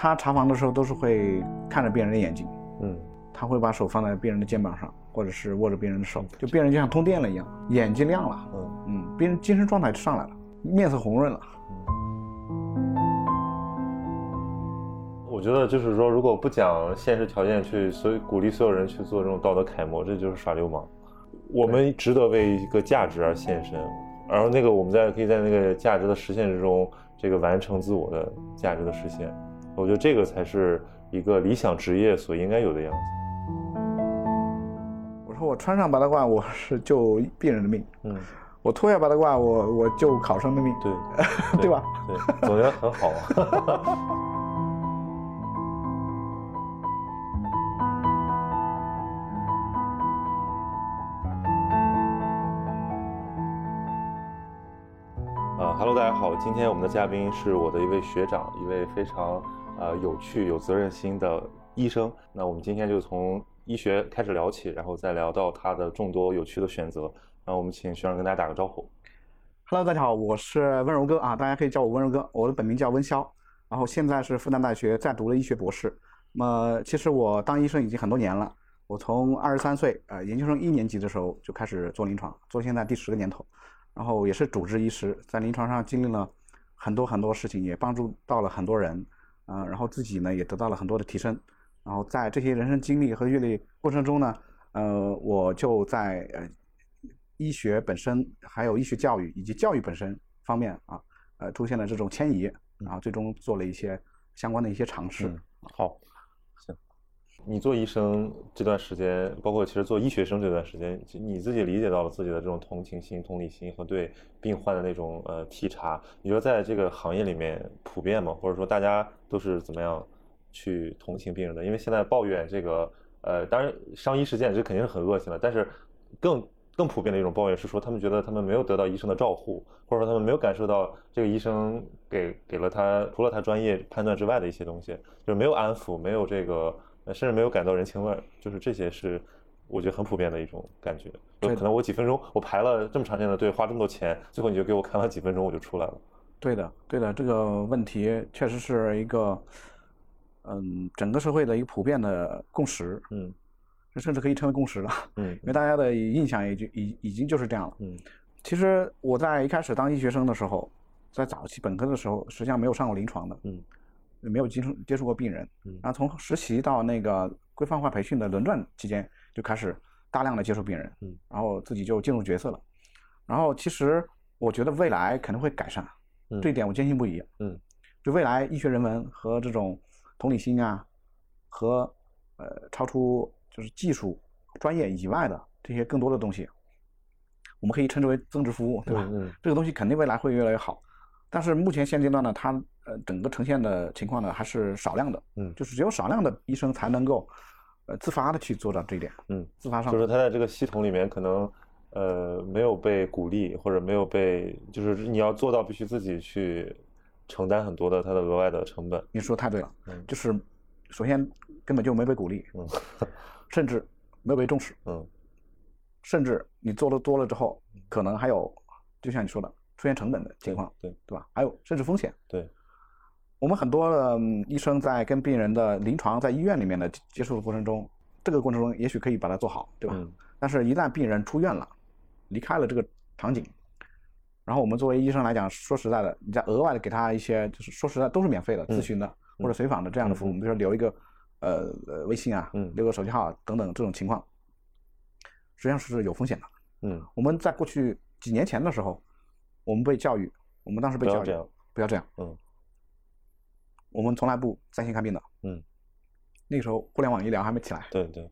他查房的时候都是会看着病人的眼睛，嗯，他会把手放在病人的肩膀上，或者是握着病人的手，就病人就像通电了一样，眼睛亮了，嗯嗯，病人精神状态上来了，面色红润了。我觉得就是说，如果不讲现实条件去，所以鼓励所有人去做这种道德楷模，这就是耍流氓。我们值得为一个价值而献身，然后那个我们在可以在那个价值的实现之中，这个完成自我的价值的实现。我觉得这个才是一个理想职业所应该有的样子。我说我穿上白大褂，我是救病人的命；嗯，我脱下白大褂，我我救考生的命。对，对吧？对，总结得很好啊。啊哈喽，大家好，今天我们的嘉宾是我的一位学长，一位非常呃有趣、有责任心的医生。那我们今天就从医学开始聊起，然后再聊到他的众多有趣的选择。然后我们请学长跟大家打个招呼。Hello，大家好，我是温柔哥啊，大家可以叫我温柔哥，我的本名叫温潇，然后现在是复旦大学在读的医学博士。那么其实我当医生已经很多年了，我从二十三岁呃研究生一年级的时候就开始做临床，做现在第十个年头，然后也是主治医师，在临床上经历了很多很多事情，也帮助到了很多人，嗯、然后自己呢也得到了很多的提升，然后在这些人生经历和阅历过程中呢，呃，我就在呃医学本身，还有医学教育以及教育本身方面啊，呃，出现了这种迁移，然后最终做了一些相关的一些尝试。嗯，好，行。你做医生这段时间，包括其实做医学生这段时间，你自己理解到了自己的这种同情心、同理心和对病患的那种呃体察，你觉得在这个行业里面普遍吗？或者说大家都是怎么样去同情病人的？因为现在抱怨这个呃，当然伤医事件这肯定是很恶心的，但是更更普遍的一种抱怨是说，他们觉得他们没有得到医生的照护，或者说他们没有感受到这个医生给给了他除了他专业判断之外的一些东西，就是没有安抚，没有这个，呃甚至没有感到人情味儿，就是这些是我觉得很普遍的一种感觉。就对可能我几分钟，我排了这么长时间的队，花这么多钱，最后你就给我看了几分钟我就出来了。对的，对的，这个问题确实是一个，嗯，整个社会的一个普遍的共识，嗯这甚至可以称为共识了，嗯 因为大家的印象也就已已经就是这样了。嗯其实我在一开始当医学生的时候，在早期本科的时候，实际上没有上过临床的，嗯没有接触接触过病人。嗯然后从实习到那个规范化培训的轮转期间，就开始大量的接触病人，嗯，然后自己就进入角色了。然后其实我觉得未来肯定会改善，嗯这一点我坚信不疑。嗯，就未来医学人文和这种同理心啊，和呃超出就是技术专业以外的这些更多的东西，我们可以称之为增值服务，对吧？嗯这个东西肯定未来会越来越好，但是目前现阶段呢，它呃整个呈现的情况呢还是少量的，嗯就是只有少量的医生才能够呃自发的去做到这一点，嗯，自发上就是他在这个系统里面可能呃没有被鼓励，或者没有被，就是你要做到必须自己去承担很多的它的额外的成本。你说太对了，嗯就是首先根本就没被鼓励，嗯甚至没有被重视，嗯甚至你做的多了之后，可能还有就像你说的出现成本的情况，对对吧？还有甚至风险。对，我们很多的、嗯医生在跟病人的临床在医院里面的接触的过程中，这个过程中也许可以把它做好，对吧？嗯但是，一旦病人出院了，离开了这个场景，然后我们作为医生来讲，说实在的，你再额外的给他一些，就是说实在都是免费的嗯咨询的、或者随访的这样的服务，嗯比如说留一个呃呃微信啊，嗯留个手机号等等这种情况，实际上是有风险的。嗯我们在过去几年前的时候，我们被教育，我们当时被教育不要这样，不要这样，嗯我们从来不在线看病的。嗯，那个时候互联网医疗还没起来，对对，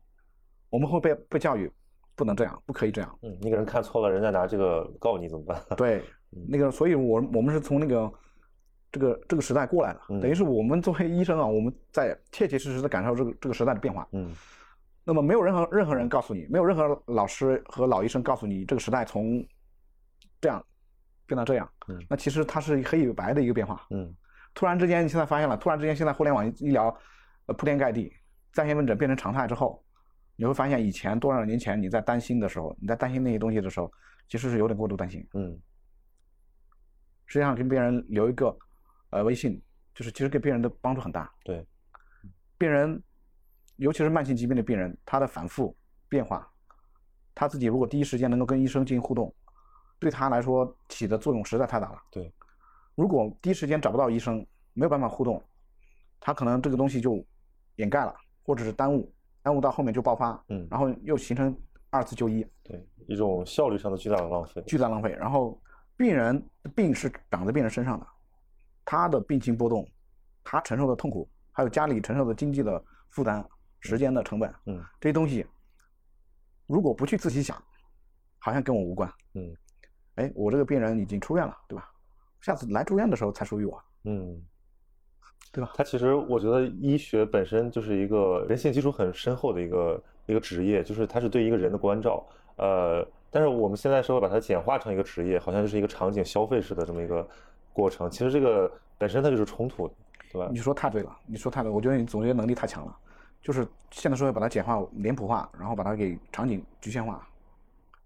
我们会被被教育不能这样，不可以这样。嗯，你给人看错了，人家拿这个告你怎么办？对，那个，所以我我们是从那个这个这个时代过来了，嗯等于是我们作为医生啊，我们在切切实实的感受这个这个时代的变化。嗯那么没有任何任何人告诉你，没有任何老师和老医生告诉你这个时代从这样变到这样，嗯那其实它是黑与白的一个变化。嗯突然之间，你现在发现了，突然之间现在互联网医疗呃铺天盖地，在线问诊变成常态之后，你会发现以前多少年前你在担心的时候，你在担心那些东西的时候，其实是有点过度担心。嗯实际上跟别人留一个呃微信，就是其实给病人的帮助很大。对，病人，尤其是慢性疾病的病人，他的反复变化，他自己如果第一时间能够跟医生进行互动，对他来说起的作用实在太大了。对，如果第一时间找不到医生，没有办法互动，他可能这个东西就掩盖了，或者是耽误，耽误到后面就爆发，嗯然后又形成二次就医，对，一种效率上的巨大的浪费。巨大浪费。然后病人的病是长在病人身上的，他的病情波动，他承受的痛苦，还有家里承受的经济的负担、时间的成本，嗯这些东西，如果不去仔细想，好像跟我无关。嗯哎，我这个病人已经出院了，对吧？下次来住院的时候才属于我，嗯，对吧？他其实我觉得医学本身就是一个人性基础很深厚的一个一个职业，就是它是对一个人的关照。呃，但是我们现在社会把它简化成一个职业，好像就是一个场景消费式的这么一个过程。其实这个本身它就是冲突的，对吧你？说太对了，你说太对，我觉得你总结能力太强了。就是现代社会把它简化、脸谱化，然后把它给场景局限化。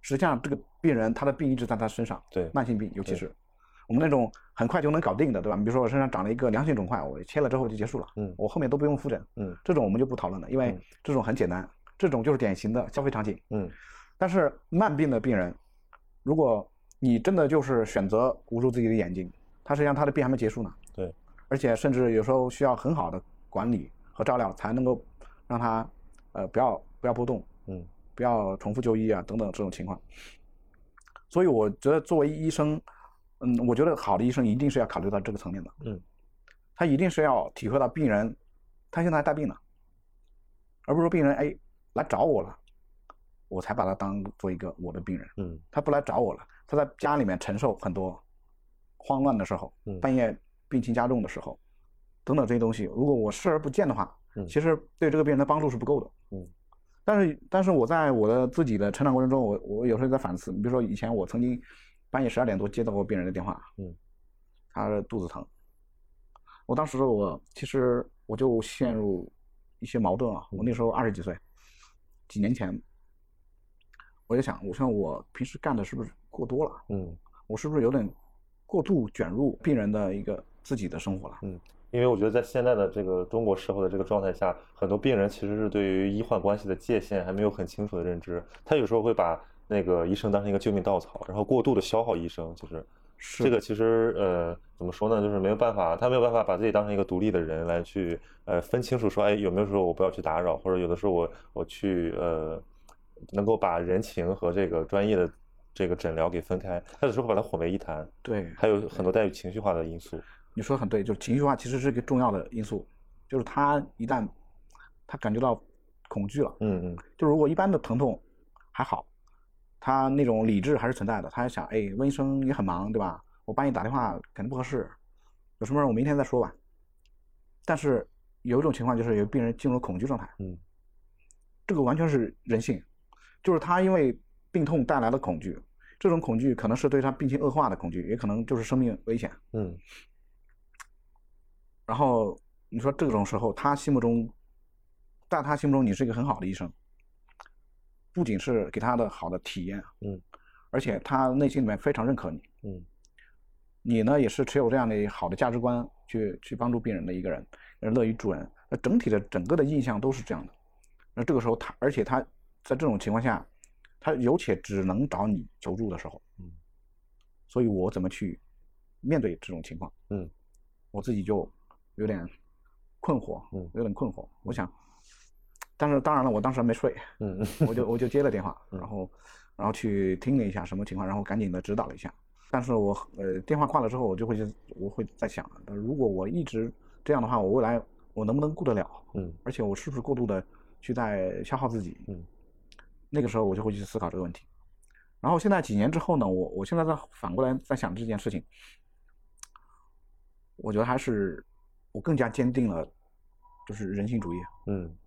实际上，这个病人他的病一直在他身上，对慢性病，尤其是我们那种很快就能搞定的，对吧？你比如说我身上长了一个良性肿块，我切了之后就结束了，嗯我后面都不用复诊，嗯这种我们就不讨论了，因为嗯这种很简单，这种就是典型的消费场景。嗯但是慢病的病人，如果你真的就是选择捂住自己的眼睛，他实际上他的病还没结束呢。对，而且甚至有时候需要很好的管理和照料，才能够让他呃不要不要波动，嗯不要重复就医啊等等这种情况。所以我觉得作为医生，嗯，我觉得好的医生一定是要考虑到这个层面的，嗯，他一定是要体会到病人他现在还带病呢，而不是说病人哎来找我了，我才把他当做一个我的病人。嗯他不来找我了，他在家里面承受很多慌乱的时候，嗯。半夜病情加重的时候，等等这些东西，如果我视而不见的话，嗯。其实对这个病人的帮助是不够的。嗯。但是，但是我在我的自己的成长过程中，我我有时候在反思，比如说以前我曾经半夜十二点多接到过病人的电话，嗯，他的肚子疼，我当时我其实我就陷入一些矛盾啊，我那时候二十几岁，几年前，我就想，我说我平时干的是不是过多了？嗯。我是不是有点过度卷入病人的一个自己的生活了？嗯，因为我觉得在现在的这个中国社会的这个状态下，很多病人其实是对于医患关系的界限还没有很清楚的认知，他有时候会把那个医生当成一个救命稻草，然后过度的消耗医生，就是是这个其实呃怎么说呢，就是没有办法，他没有办法把自己当成一个独立的人来去呃分清楚说，哎有没有时候我不要去打扰，或者有的时候我我去呃能够把人情和这个专业的这个诊疗给分开，他有时候会把它混为一谈，对，还有很多带有情绪化的因素。你说的很对，就是情绪化其实是一个重要的因素，就是他一旦他感觉到恐惧了，嗯嗯就如果一般的疼痛还好，他那种理智还是存在的，他还想，哎，温医生也很忙，对吧？我半夜打电话肯定不合适，有什么事我明天再说吧。但是有一种情况就是有病人进入了恐惧状态，嗯这个完全是人性，就是他因为病痛带来的恐惧，这种恐惧可能是对他病情恶化的恐惧，也可能就是生命危险。嗯。然后你说这种时候，他心目中，在他心目中你是一个很好的医生，不仅是给他的好的体验，嗯，而且他内心里面非常认可你，嗯。你呢也是持有这样的好的价值观去去帮助病人的一个人，乐于助人，那整体的整个的印象都是这样的。那这个时候他，而且他在这种情况下，他有且只能找你求助的时候，嗯，所以我怎么去面对这种情况？嗯，我自己就有点困惑，嗯有点困惑。我想，但是当然了，我当时还没睡，嗯我就 我就接了电话，嗯然后然后去听了一下什么情况，然后赶紧的指导了一下。但是我呃电话挂了之后，我就会去我会在想，呃如果我一直这样的话，我未来我能不能顾得了？嗯而且我是不是过度的去在消耗自己？嗯那个时候我就会去思考这个问题。然后现在几年之后呢，我我现在在反过来在想这件事情，我觉得还是我更加坚定了，就是人性主义。嗯，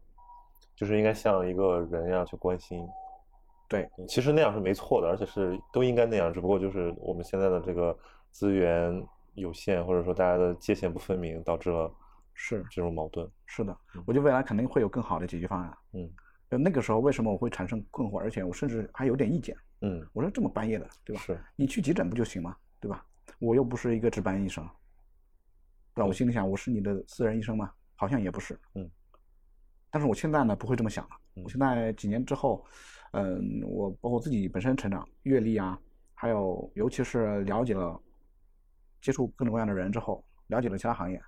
就是应该像一个人一样去关心。对，其实那样是没错的，而且是都应该那样，只不过就是我们现在的这个资源有限，或者说大家的界限不分明，导致了是这种矛盾。是的嗯，我觉得未来肯定会有更好的解决方案。嗯就那个时候为什么我会产生困惑，而且我甚至还有点意见。嗯，我说这么半夜的，对吧？是，你去急诊不就行吗？对吧？我又不是一个值班医生，对吧？我心里想，我是你的私人医生吗？好像也不是。嗯。但是我现在呢，不会这么想了。嗯我现在几年之后，嗯，我包括自己本身成长、阅历啊，还有尤其是了解了、接触各种各样的人之后，了解了其他行业，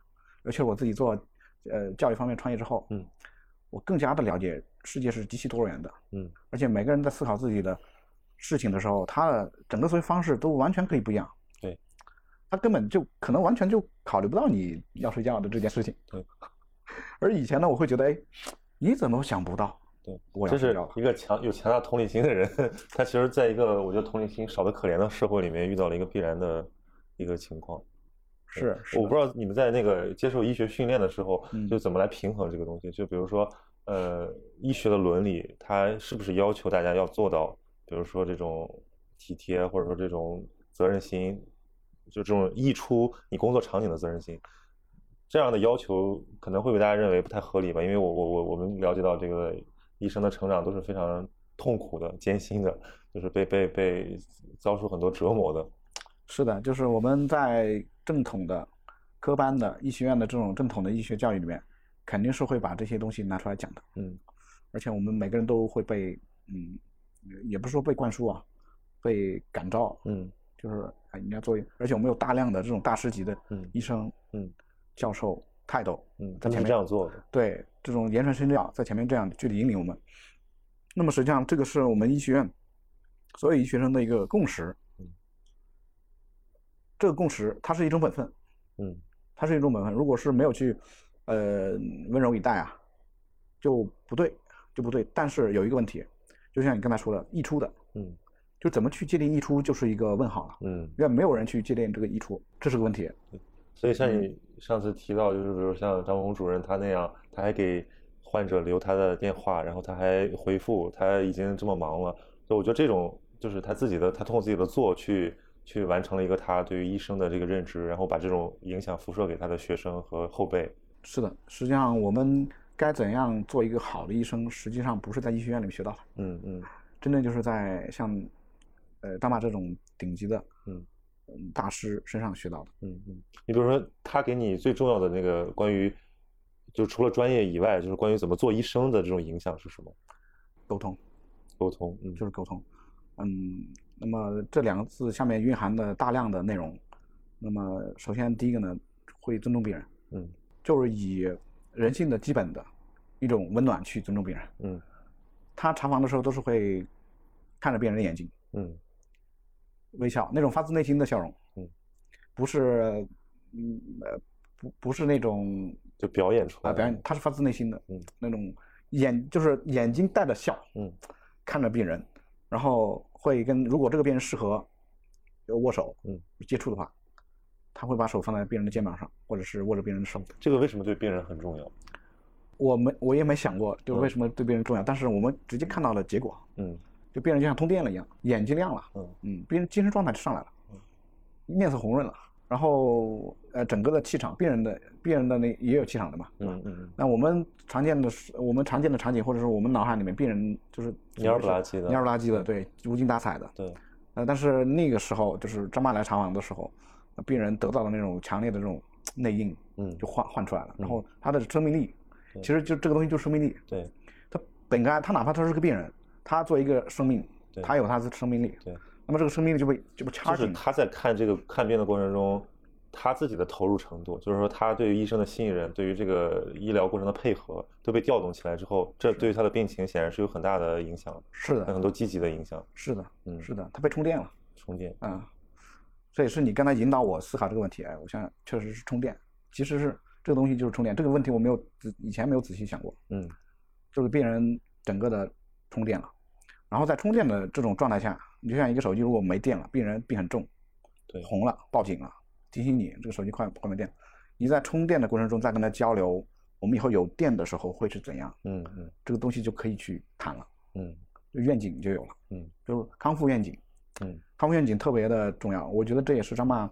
尤其是我自己做呃教育方面创业之后，嗯，我更加的了解世界是极其多元的，嗯而且每个人在思考自己的事情的时候，他的整个思维方式都完全可以不一样。对，他根本就可能完全就考虑不到你要睡觉的这件事情。对，而以前呢，我会觉得，哎，你怎么想不到？对，这是。一个强有强大同理心的人，他其实在一个我觉得同理心少得可怜的社会里面遇到了一个必然的一个情况。是，是我不知道你们在那个接受医学训练的时候，嗯就怎么来平衡这个东西？就比如说，呃，医学的伦理，它是不是要求大家要做到，比如说这种体贴，或者说这种责任心，就这种溢出你工作场景的责任心，这样的要求可能会被大家认为不太合理吧？因为我我我我们了解到这个医生的成长都是非常痛苦的、艰辛的，就是被被被遭受很多折磨的。是的，就是我们在正统的科班的医学院的这种正统的医学教育里面，肯定是会把这些东西拿出来讲的。嗯而且我们每个人都会被，嗯，也不是说被灌输啊，被感召，嗯就是哎，你要做，而且我们有大量的这种大师级的嗯医生、嗯教授、泰斗，嗯，他们是在前面这样做的。对这种言传身教在前面这样具体引领我们。那么实际上，这个是我们医学院所有医学生的一个共识。嗯这个共识，它是一种本分，嗯它是一种本分。如果是没有去，呃，温柔以待啊，就不对，就不对。但是有一个问题，就像你刚才说的，溢出的，嗯就怎么去界定溢出，就是一个问号了。嗯。因为没有人去界定这个溢出，这是个问题。所以像嗯你上次提到，就是比如像张红主任他那样，他还给患者留他的电话，然后他还回复，他已经这么忙了，所以我觉得这种就是他自己的，他通过自己的做去去完成了一个他对于医生的这个认知，然后把这种影响辐射给他的学生和后辈。是的，实际上我们该怎样做一个好的医生，实际上不是在医学院里面学到的，嗯嗯真正就是在像，呃，大马这种顶级的，嗯嗯，大师身上学到的。嗯嗯。你比如说，他给你最重要的那个关于，就除了专业以外，就是关于怎么做医生的这种影响是什么？沟通沟通。嗯就是沟通，嗯，那么这两个字下面蕴含的大量的内容，那么首先第一个呢，会尊重病人，嗯。就是以人性的基本的一种温暖去尊重病人。嗯。他查房的时候都是会看着病人的眼睛，嗯。微笑，那种发自内心的笑容，嗯，不是，嗯呃，不不是那种就表演出来表演，他是发自内心的，嗯，那种眼就是眼睛带着笑，嗯。看着病人，然后会跟如果这个病人适合呃握手，嗯，接触的话，他会把手放在病人的肩膀上，或者是握着病人的手。这个为什么对病人很重要？我没我也没想过，就嗯为什么对病人重要，但是我们直接看到了结果，嗯。就病人就像通电了一样，眼睛亮了，嗯。嗯，病人精神状态就上来了嗯，面色红润了，然后呃整个的气场，病人的病人的那也有气场的嘛，对吧？嗯嗯那我们常见的是我们常见的场景，或者是我们脑海里面病人就是蔫不拉几的蔫儿不拉几的，对，无精打采的。对，呃，但是那个时候就是张妈来查房的时候，呃病人得到的那种强烈的这种内应嗯就换换出来了，然嗯后他的生命力，其实就这个东西就是生命力。对他本该他哪怕他是个病人，他作为一个生命，对他有他的生命力，对，那么这个生命力就被就被就 charging 是他在看这个看病的过程中，他自己的投入程度，就是说他对于医生的信任，对于这个医疗过程的配合都被调动起来之后，这对于他的病情显然是有很大的影响，是的，很多积极的影响。是的，嗯是的，他被充电了。充电，啊，这也是你刚才引导我思考这个问题。哎，我想想，确实是充电，其实是这个东西就是充电。这个问题我没有仔以前没有仔细想过，嗯就是病人整个的充电了，然后在充电的这种状态下，你就像一个手机如果没电了，病人病很重，对红了报警了，提醒你这个手机快快没电。你在充电的过程中再跟他交流，我们以后有电的时候会是怎样？嗯嗯这个东西就可以去谈了，嗯就愿景就有了，嗯就是康复愿景。嗯康复愿景特别的重要，我觉得这也是张曼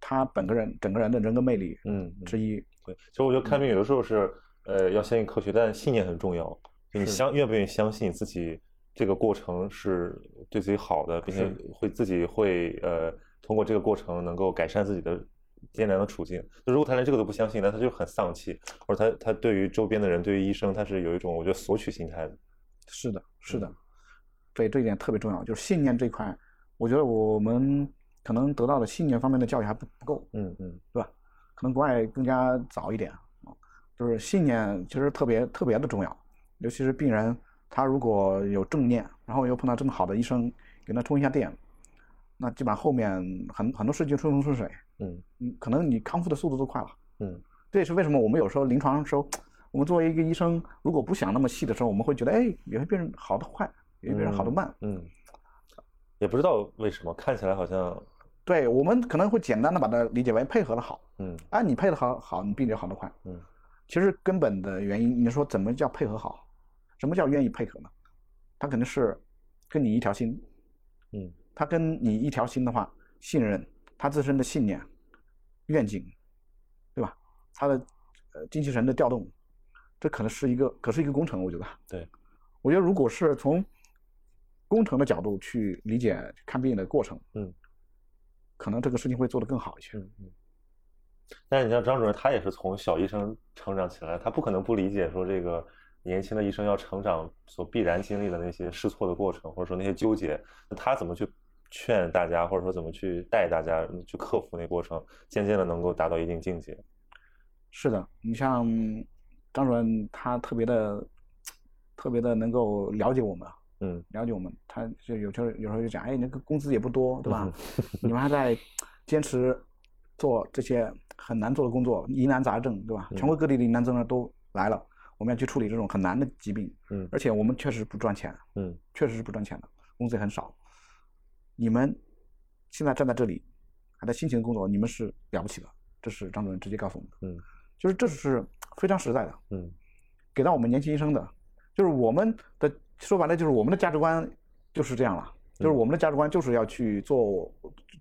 他本个人整个人的人格魅力嗯，之一。对，其实我觉得看病有的时候是，呃，要相信科学，但信念很重要。就你相愿不愿意相信自己这个过程是对自己好的，并且会自己会呃通过这个过程能够改善自己的艰难的处境。就如果他连这个都不相信，那他就很丧气，或者他他对于周边的人，对于医生，他是有一种我觉得索取心态的。是的，是的，对这一点特别重要，就是信念这一块，我觉得我们可能得到的信念方面的教育还不不够，嗯嗯，对吧？可能国外更加早一点啊，就是信念其实特别特别的重要，尤其是病人他如果有正念，然后又碰到这么好的医生给他充一下电，那基本上后面很很多事情顺风顺水，嗯嗯，可能你康复的速度都快了。嗯这也是为什么我们有时候临床的时候，我们作为一个医生，如果不想那么细的时候，我们会觉得，哎，有些病人好的快，有些病人好的慢。嗯，也不知道为什么，看起来好像对我们可能会简单的把它理解为配合的好，嗯啊，你配合好好，你病就好得快。嗯其实根本的原因，你说怎么叫配合好？什么叫愿意配合呢？他肯定是跟你一条心，嗯他跟你一条心的话，信任他自身的信念、愿景，对吧？他的呃精气神的调动，这可能是一个，可是一个工程。我觉得，对，我觉得如果是从工程的角度去理解看病的过程，嗯，可能这个事情会做得更好一些。嗯嗯。但是你像张主任，他也是从小医生成长起来，他不可能不理解说这个年轻的医生要成长所必然经历的那些试错的过程，或者说那些纠结，那他怎么去劝大家，或者说怎么去带大家去克服那过程，渐渐的能够达到一定境界。是的，你像张主任，他特别的、特别的能够了解我们，嗯了解我们。他就有时候有时候就讲，哎，那个工资也不多，对吧？嗯你们还在坚持做这些很难做的工作，疑难杂症，对吧？嗯全国各地的疑难杂症都来了，我们要去处理这种很难的疾病，嗯而且我们确实不赚钱，嗯确实是不赚钱的，工资也很少。你们现在站在这里，还在辛勤地工作，你们是了不起的，这是张主任直接告诉我们的。嗯就是这是非常实在的，嗯给到我们年轻医生的，就是我们的说白了就是我们的价值观就是这样了，就是嗯我们的价值观就是要去做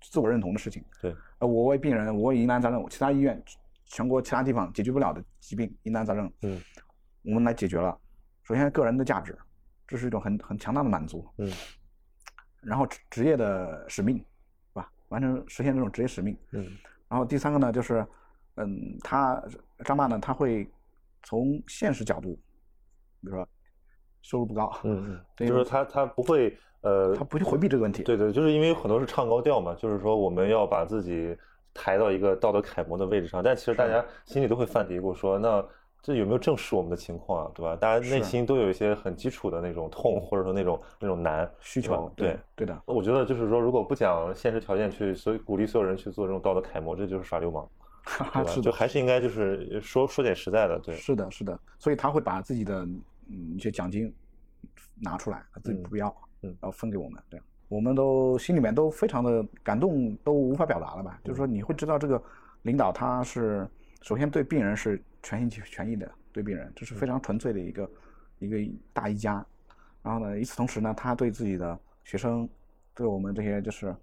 自我认同的事情。对，呃，我为病人，我为疑难杂症，其他医院、全国其他地方解决不了的疾病、疑难杂症，嗯，我们来解决了。首先，个人的价值，这是一种很很强大的满足。嗯，然后职职业的使命，是吧？完成实现这种职业使命。嗯然后第三个呢，就是，嗯，他张爸呢，他会从现实角度，比如说收入不高，嗯嗯，就是他他不会呃，他不去回避这个问题。对对，就是因为很多是唱高调嘛，就是说我们要把自己抬到一个道德楷模的位置上，但其实大家心里都会犯嘀咕说，那这有没有正视我们的情况啊，对吧？大家内心都有一些很基础的那种痛，或者说那种那种难需求，对。对的，我觉得就是说，如果不讲现实条件去，所以鼓励所有人去做这种道德楷模，这就是耍流氓，对吧？是，就还是应该就是说说点实在的，对，是的，是的，所以他会把自己的嗯一些奖金拿出来，他自己嗯不要，嗯然后分给我们，这样我们都心里面都非常的感动，都无法表达了吧？就是说你会知道这个领导他是首先对病人是全心全意的对病人，这是非常纯粹的一个一个大医家。然后呢，与此同时呢，他对自己的学生，对我们这些就是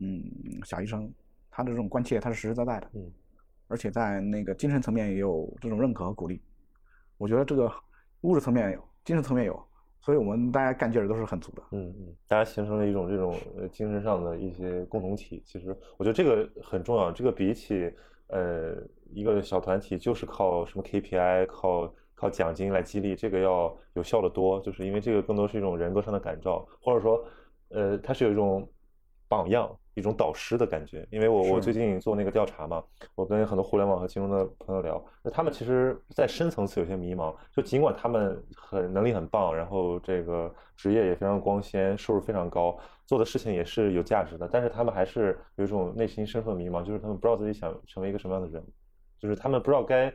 嗯小医生，他的这种关切，他是实实在在的。嗯，而且在那个精神层面也有这种认可和鼓励。我觉得这个物质层面有，精神层面有，所以我们大家干劲儿都是很足的。嗯嗯，大家形成了一种这种呃精神上的一些共同体。其实我觉得这个很重要，这个比起呃一个小团体就是靠什么 KPI、靠靠奖金来激励，这个要有效的多。就是因为这个更多是一种人格上的感召，或者说呃它是有一种榜样、一种导师的感觉。因为我我最近做那个调查嘛，我跟很多互联网和金融的朋友聊，那他们其实在深层次有些迷茫，就尽管他们很能力很棒，然后这个职业也非常光鲜，收入非常高，做的事情也是有价值的，但是他们还是有一种内心身份迷茫，就是他们不知道自己想成为一个什么样的人，就是他们不知道该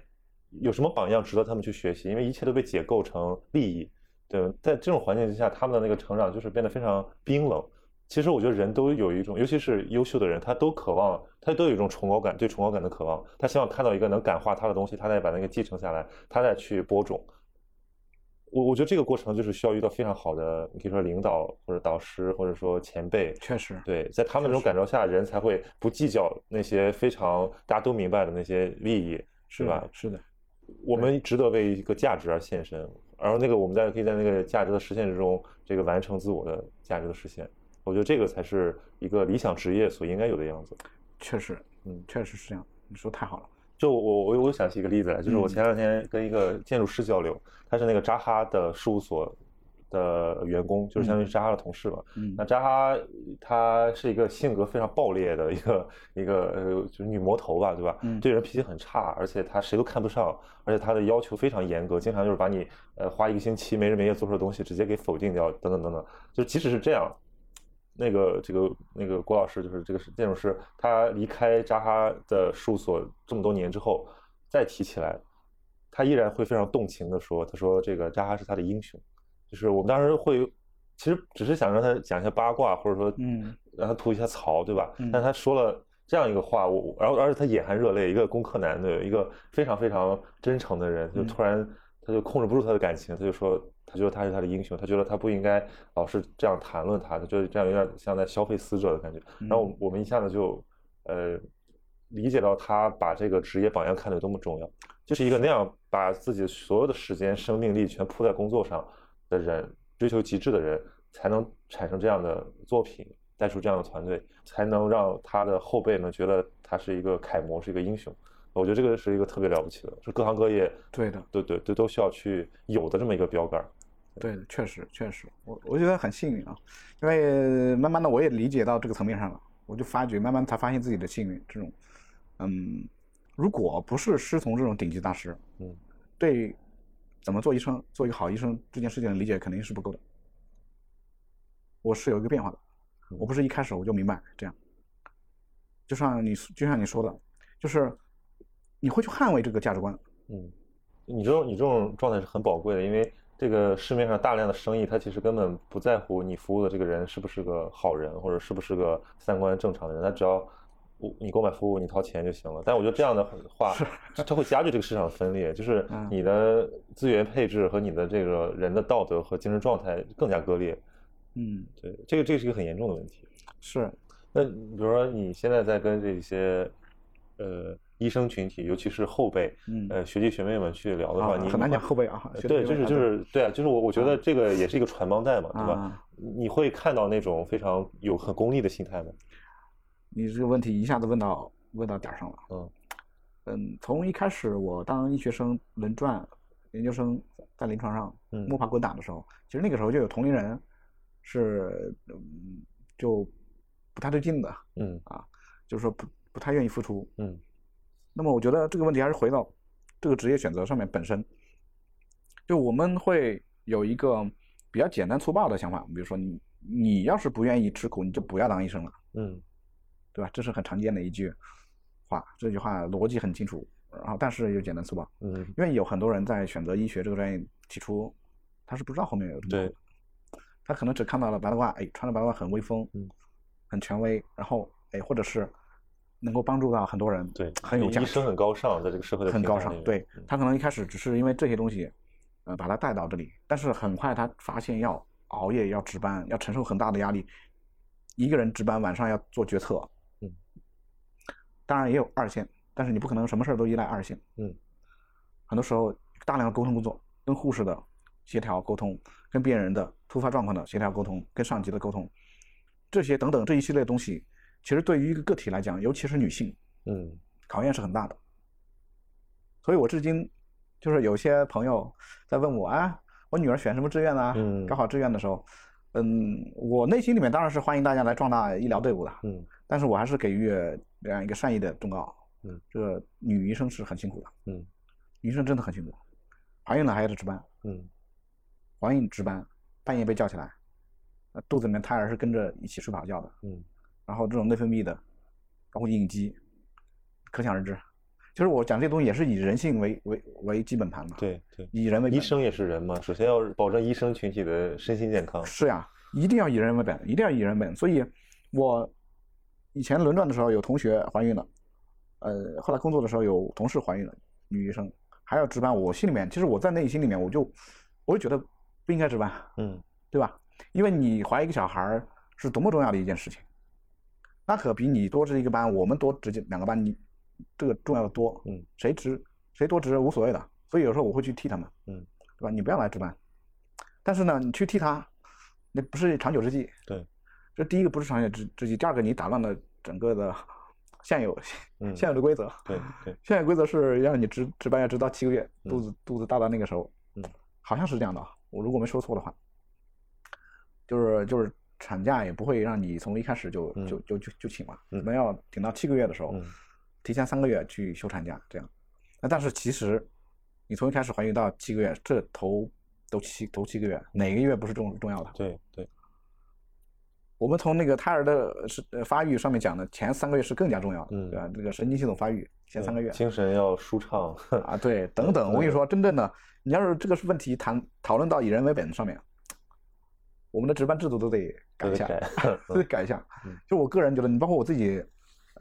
有什么榜样值得他们去学习，因为一切都被解构成利益。对，在这种环境之下，他们的那个成长就是变得非常冰冷。其实我觉得人都有一种，尤其是优秀的人，他都渴望，他都有一种崇高感，对崇高感的渴望。他希望看到一个能感化他的东西，他再把那个继承下来，他再去播种。我我觉得这个过程就是需要遇到非常好的，你可以说领导或者导师或者说前辈，确实，对，在他们这种感召下，人才会不计较那些非常大家都明白的那些利益，是吧？是的，我们值得为一个价值而献身，然后那个我们在可以在那个价值的实现之中，这个完成自我的价值的实现。我觉得这个才是一个理想职业所应该有的样子。确实，嗯确实是这样。你说太好了。就我我我想起一个例子来，就是我前两天跟一个建筑师交流，他是那个扎哈的事务所的员工，就是相当于扎哈的同事吧。嗯那扎哈他是一个性格非常暴烈的一个一个呃，就是女魔头吧，对吧？嗯对人脾气很差，而且他谁都看不上，而且他的要求非常严格，经常就是把你呃花一个星期没日没夜做出的东西直接给否定掉，等等等等。就即使是这样，那个这个那个郭老师就是这个建筑师，他离开扎哈的事务所这么多年之后，再提起来，他依然会非常动情的说，他说这个扎哈是他的英雄，就是我们当时会，其实只是想让他讲一下八卦，或者说嗯。让他吐一下槽，对吧？嗯。但他说了这样一个话，我然后而且他眼含热泪，一个工科男的一个非常非常真诚的人，就嗯。突然他就控制不住他的感情，他就说他觉得他是他的英雄，他觉得他不应该老是这样谈论他，他觉得这样有点像在消费死者的感觉。然后嗯我们一下子就呃理解到他把这个职业榜样看得有多么重要，就是一个那样把自己所有的时间、生命力全扑在工作上的人，追求极致的人，才能产生这样的作品，带出这样的团队，才能让他的后辈们觉得他是一个楷模，是一个英雄。我觉得这个是一个特别了不起的，是各行各业对的，对对对都需要去有的这么一个标杆儿。对，确实确实，我我觉得很幸运啊，因为慢慢的我也理解到这个层面上了，我就发觉慢慢才发现自己的幸运，这种，嗯，如果不是师从这种顶级大师，嗯，对怎么做医生，做一个好医生这件事情的理解肯定是不够的。我是有一个变化的，我不是一开始我就明白这样。就像你就像你说的，就是你会去捍卫这个价值观。嗯，你这种你这种状态是很宝贵的，因为这个市面上大量的生意，它其实根本不在乎你服务的这个人是不是个好人，或者是不是个三观正常的人，他只要我你购买服务，你掏钱就行了。但我觉得这样的话，它会加剧这个市场的分裂，就是嗯你的资源配置和你的这个人的道德和精神状态更加割裂。嗯，对，这个这个是一个很严重的问题。是，那比如说你现在在跟这些呃医生群体，尤其是后辈，嗯呃学弟学妹们去聊的话，啊，你很难讲后辈啊。对，就是就是对啊，就是我我觉得这个也是一个传帮带嘛，对吧啊？你会看到那种非常有很功利的心态吗？你这个问题一下子问到问到点儿上了。嗯嗯，从一开始我当医学生轮转，研究生在临床上嗯摸爬滚打的时候，其实那个时候就有同龄人是嗯就不太对劲的，嗯啊就是说不不太愿意付出。嗯那么我觉得这个问题还是回到这个职业选择上面本身，就我们会有一个比较简单粗暴的想法，比如说你你要是不愿意吃苦，你就不要当医生了。嗯对吧？这是很常见的一句话，这句话逻辑很清楚，然后但是又简单粗暴，嗯，因为有很多人在选择医学这个专业起初，他是不知道后面有什么对，他可能只看到了白大褂，哎，穿着白大褂很威风，嗯，很权威，然后哎，或者是能够帮助到很多人，对，很有价值，医生很高尚，在这个社会的很高尚，对嗯他可能一开始只是因为这些东西，呃，把他带到这里，但是很快他发现要熬夜、要值班、要承受很大的压力，一个人值班晚上要做决策，嗯，当然也有二线，但是你不可能什么事儿都依赖二线，嗯，很多时候大量的沟通工作，跟护士的协调沟通，跟病人的突发状况的协调沟通，跟上级的沟通，这些等等这一系列东西，其实对于一个个体来讲，尤其是女性，嗯考验是很大的。所以我至今就是有些朋友在问我啊，我女儿选什么志愿呢？嗯高考志愿的时候，嗯，我内心里面当然是欢迎大家来壮大医疗队伍的，嗯但是我还是给予这样一个善意的忠告。嗯，这个女医生是很辛苦的，嗯女医生真的很辛苦，怀孕了还要值班，嗯怀孕值班，半夜被叫起来，呃肚子里面胎儿是跟着一起睡不好觉的，嗯然后这种内分泌的，包括应激，可想而知。就是我讲这些东西也是以人性为为为基本盘嘛，，对对，以人为本。医生也是人嘛，首先要保证医生群体的身心健康。是呀，一定要以人为本，一定要以人为本。所以，我以前轮转的时候有同学怀孕了，呃，后来工作的时候有同事怀孕了，女医生还要值班，我心里面其实我在内心里面我就我就觉得不应该值班，嗯对吧？因为你怀一个小孩是多么重要的一件事情，那可比你多值一个班，我们多值几两个班，你这个重要的多。嗯，谁值谁多值无所谓的，所以有时候我会去替他们，嗯，对吧？你不要来值班，但是呢，你去替他，那不是长久之计。对，这第一个不是长久之之计，第二个你打乱了整个的 现有嗯现有的规则，对对，现有规则是让你值值班要值到七个月，嗯肚子肚子大到那个时候，嗯，好像是这样的啊，我如果没说错的话，就是就是产假也不会让你从一开始就嗯就就就就请了，嗯可能要顶到七个月的时候嗯，提前三个月去休产假这样。那但是其实你从一开始怀孕到七个月，这头都七头七个月，哪个月不是重重要的？对对，我们从那个胎儿的是呃发育上面讲的，前三个月是更加重要的，嗯对吧？这个神经系统发育前三个月精神要舒畅，啊，对，等等。我跟你说，真正的，你要是这个是问题谈讨论到以人为本上面，我们的值班制度都得改一下，都得改一下嗯。就我个人觉得，你包括我自己，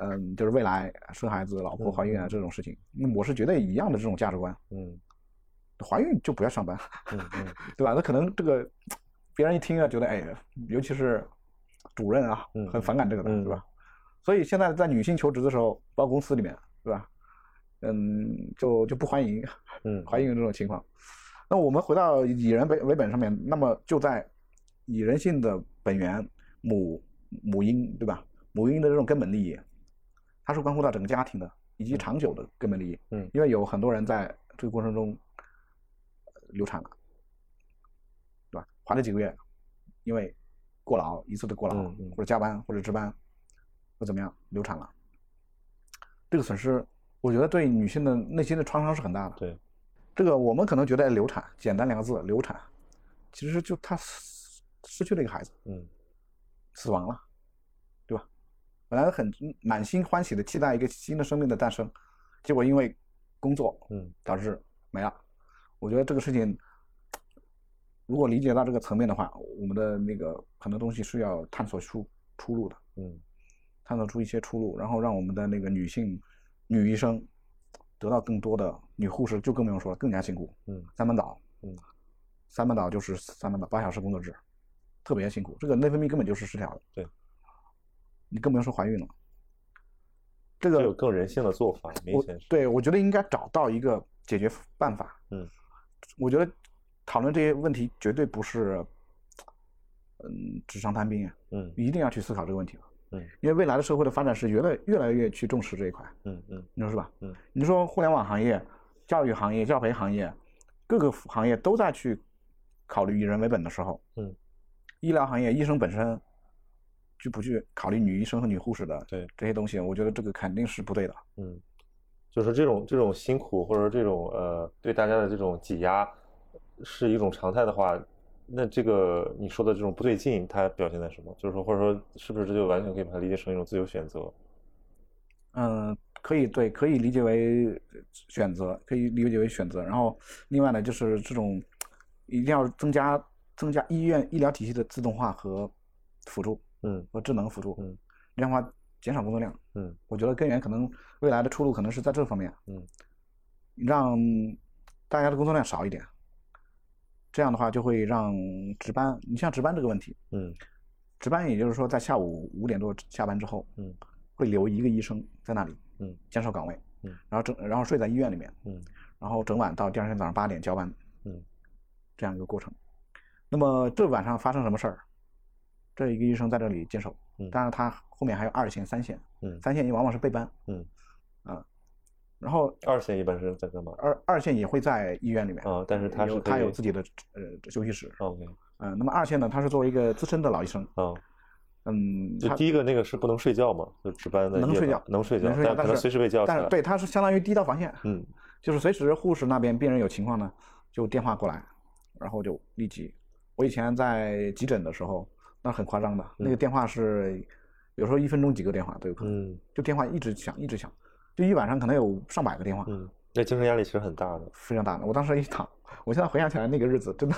嗯，就是未来生孩子、老婆嗯怀孕啊嗯这种事情，嗯我是觉得一样的这种价值观。嗯怀孕就不要上班，嗯嗯 对吧？那可能这个别人一听啊，觉得哎，尤其是主任啊嗯，很反感这个的，嗯对吧？所以现在在女性求职的时候，包括公司里面，对吧？嗯，就就不欢迎嗯，怀孕这种情况。那我们回到以人为为本上面，那么就在以人性的本源母母婴，对吧？母婴的这种根本利益，它是关乎到整个家庭的以及长久的根本利益。嗯因为有很多人在这个过程中呃流产了，对吧？怀了几个月，因为过劳一次的过劳，嗯嗯或者加班或者值班，或怎么样流产了，这个损失，我觉得对女性的内心的创伤是很大的。对，这个我们可能觉得流产简单两个字流产，其实就她失失去了一个孩子，嗯死亡了，对吧？本来很满心欢喜的期待一个新的生命的诞生，结果因为工作嗯导致没了。我觉得这个事情，如果理解到这个层面的话，我们的那个很多东西是要探索出出路的，嗯探索出一些出路，然后让我们的那个女性女医生得到更多的女护士就更不用说了，更加辛苦。嗯三班倒，嗯，三班倒就是三班倒，八小时工作制，特别辛苦。这个内分泌根本就是失调的。对，你更不用说怀孕了。这个有更人性的做法，明显是，对我觉得应该找到一个解决办法。嗯，我觉得讨论这些问题绝对不是，嗯，纸上谈兵啊，嗯一定要去思考这个问题了。嗯因为未来的社会的发展是越来越来越去重视这一块，嗯嗯你说是吧？嗯，你说互联网行业、教育行业、教培行业，各个行业都在去考虑以人为本的时候，嗯，医疗行业医生本身就不去考虑女医生和女护士的对这些东西，我觉得这个肯定是不对的。嗯，就是这种这种辛苦或者这种呃对大家的这种挤压是一种常态的话，那这个你说的这种不对劲，它表现在什么？就是说，或者说是不是这就完全可以把它理解成一种自由选择？嗯，可以对，可以理解为选择，可以理解为选择。然后另外呢，就是这种一定要增加增加医院医疗体系的自动化和辅助嗯和智能辅助，嗯这样的话减少工作量。嗯我觉得根源可能未来的出路可能是在这方面，嗯让大家的工作量少一点。这样的话就会让值班，你像值班这个问题，嗯值班也就是说在下午五点多下班之后，嗯会留一个医生在那里，嗯坚守岗位，嗯然后整然后睡在医院里面，嗯然后整晚到第二天早上八点交班，嗯这样一个过程。那么这晚上发生什么事儿？这一个医生在这里坚守，嗯当然他后面还有二线、三线，嗯三线也往往是备班，嗯，然后二线一般是在干嘛？二二线也会在医院里面，啊，但是他是有他有自己的呃休息室，OK 嗯、那么二线呢，他是作为一个资深的老医生，啊，嗯，他就第一个那个是不能睡觉嘛，就值班的能睡觉能睡觉，能睡觉但可能随时被叫起来。但是对，他是相当于第一道防线，嗯就是随时护士那边病人有情况呢，就电话过来，然后就立即。我以前在急诊的时候，那很夸张的，那个电话是有时候一分钟几个电话都有可能，嗯就电话一直响一直响，就一晚上可能有上百个电话，嗯，那精神压力其实很大的，非常大的。我当时一躺，我现在回想起来那个日子真的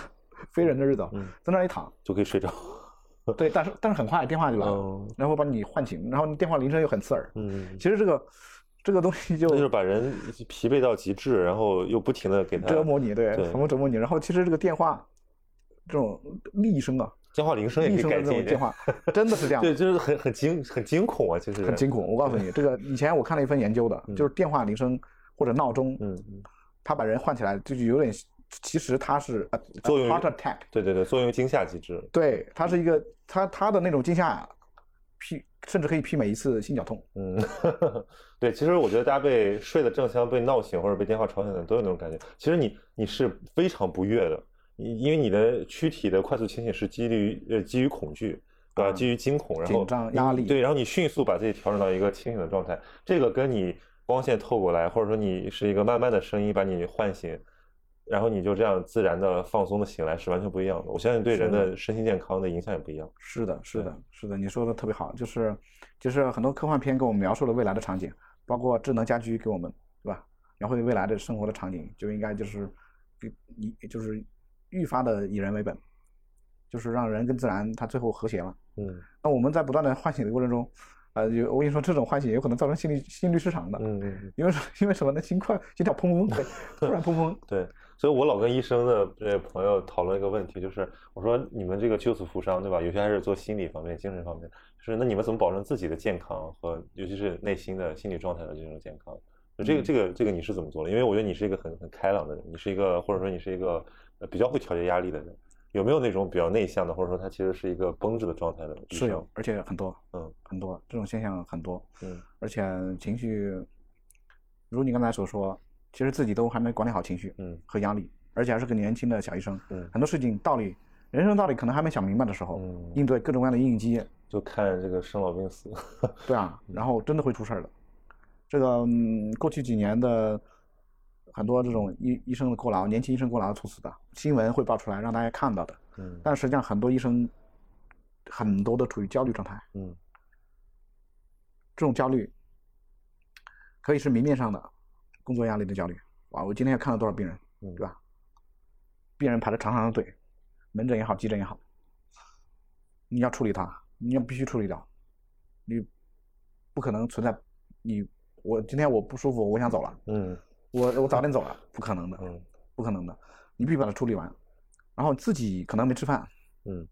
非人的日子，嗯在那儿一躺，就可以睡着。对，但是但是很快电话就来了，哦然后把你唤醒，然后电话铃声又很刺耳。嗯，其实这个这个东西就就是把人疲惫到极致，然后又不停的给他折磨你，对，对反复折磨你。然后其实这个电话这种厉声啊，电话铃声也可以改进。电话，真的是这样，对，就是很很惊很惊恐啊，其实很惊恐。我告诉你，这个以前我看了一份研究的，就是电话铃声或者闹钟，嗯嗯，它把人唤起来，就是有点，其实它是作用于 heart attack，对对对，作用惊吓机制。对，它是一个它它的那种惊吓媲甚至可以媲美一次心绞痛。嗯，对，其实我觉得大家被睡得正香、被闹醒或者被电话吵醒的都有那种感觉。其实你你是非常不悦的，因为你的躯体的快速清醒是基于呃基于恐惧，对吧？基于惊恐，然后紧张压力。对，然后你迅速把自己调整到一个清醒的状态，这个跟你光线透过来，或者说你是一个慢慢的声音把你唤醒。然后你就这样自然的放松的醒来是完全不一样的。我相信对人的身心健康的影响也不一样。是的，是的，是的，你说的特别好。就是，就是很多科幻片给我们描述了未来的场景，包括智能家居给我们，对吧？描绘未来的生活的场景，就应该就是你就是愈发的以人为本，就是让人跟自然它最后和谐了。嗯。那我们在不断的唤醒的过程中，呃，有我跟你说，这种唤醒有可能造成心律心律失常的。嗯嗯。因为因为什么呢？心快，心跳砰砰砰，突然砰砰。对。所以，我老跟医生的这朋友讨论一个问题，就是我说你们这个救死扶伤，对吧？有些还是做心理方面、精神方面，就是那你们怎么保证自己的健康和尤其是内心的心理状态的这种健康？就这个、这个、这个你是怎么做的？因为我觉得你是一个很很开朗的人，你是一个或者说你是一个比较会调节压力的人。有没有那种比较内向的，或者说他其实是一个绷着的状态的？是有，而且很多，嗯，很多这种现象很多，嗯，而且情绪，如你刚才所说，其实自己都还没管理好情绪，嗯，和压力。而且还是个年轻的小医生，嗯，很多事情道理，人生道理可能还没想明白的时候，嗯，应对各种各样的应激，就看这个生老病死，对啊，然后真的会出事儿的。这个嗯、过去几年的很多这种医医生的过劳，年轻医生过劳猝死的新闻会爆出来，让大家看到的，嗯，但实际上很多医生很多都处于焦虑状态，嗯，这种焦虑可以是明面上的工作压力的焦虑，哇，我今天要看了多少病人，嗯，对吧？病人排着长长的队，门诊也好，急诊也好，你要处理他，你要必须处理掉，你不可能存在你我今天我不舒服，我想走了，嗯，我我早点走了，不可能的，嗯，不可能的，你必须把它处理完，然后自己可能没吃饭，嗯，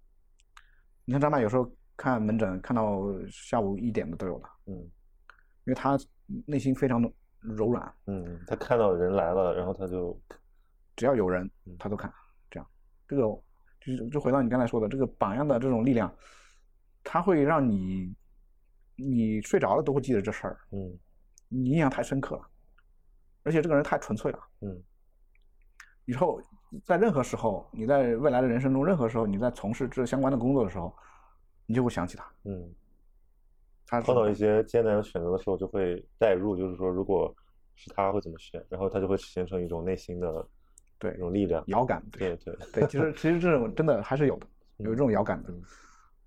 你看张曼有时候看门诊看到下午一点的都有的，嗯，因为他内心非常的柔软，嗯，他看到人来了，然后他就。只要有人，他都看，这样，这个就是就回到你刚才说的这个榜样的这种力量，它会让你，你睡着了都会记得这事儿，嗯，你印象太深刻了，而且这个人太纯粹了，嗯，以后在任何时候，你在未来的人生中，任何时候你在从事这相关的工作的时候，你就会想起他，嗯，他碰到一些艰难的选择的时候，就会代入，就是说，如果是他会怎么选，然后他就会形成一种内心的。对，一种力量，遥感，对对对，其实 其实这种真的还是有的，有这种遥感的，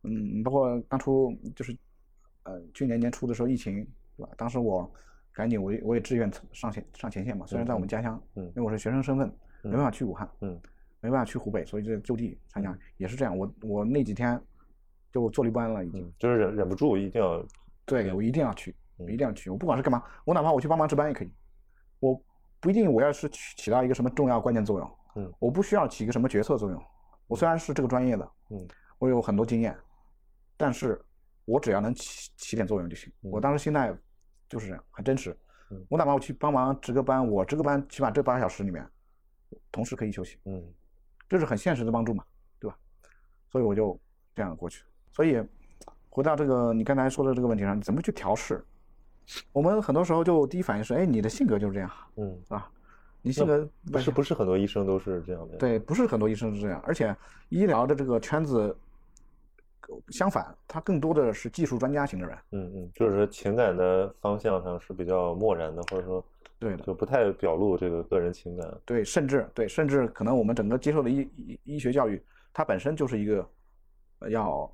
嗯，包括当初就是，呃，去年年初的时候疫情，对吧？当时我赶紧，我我也志愿上前上前线嘛，虽然在我们家乡，嗯，因为我是学生身份，没办法去武汉，嗯，没办法去湖北，所以就就地参加，也是这样，我我那几天就坐立不安了，已经，就是忍忍不住一定要，对我一定要去，一定要去，我不管是干嘛，我哪怕我去帮忙值班也可以，我。不一定我要是起起到一个什么重要关键作用，嗯，我不需要起一个什么决策作用。我虽然是这个专业的，嗯，我有很多经验，但是我只要能起起点作用就行。我当时心态就是这样，很真实。我哪怕我去帮忙值个班，我值个班，起码这八个小时里面，同事可以休息，嗯，这是很现实的帮助嘛，对吧？所以我就这样过去。所以回到这个你刚才说的这个问题上，你怎么去调试？我们很多时候就第一反应是，哎，你的性格就是这样，嗯，啊，你性格不是不是很多医生都是这样的，对，不是很多医生是这样，而且医疗的这个圈子，相反，他更多的是技术专家型的人，嗯嗯，就是情感的方向上是比较漠然的，或者说，对的，就不太表露这个个人情感，对，甚至对，甚至可能我们整个接受的医医医学教育，它本身就是一个要。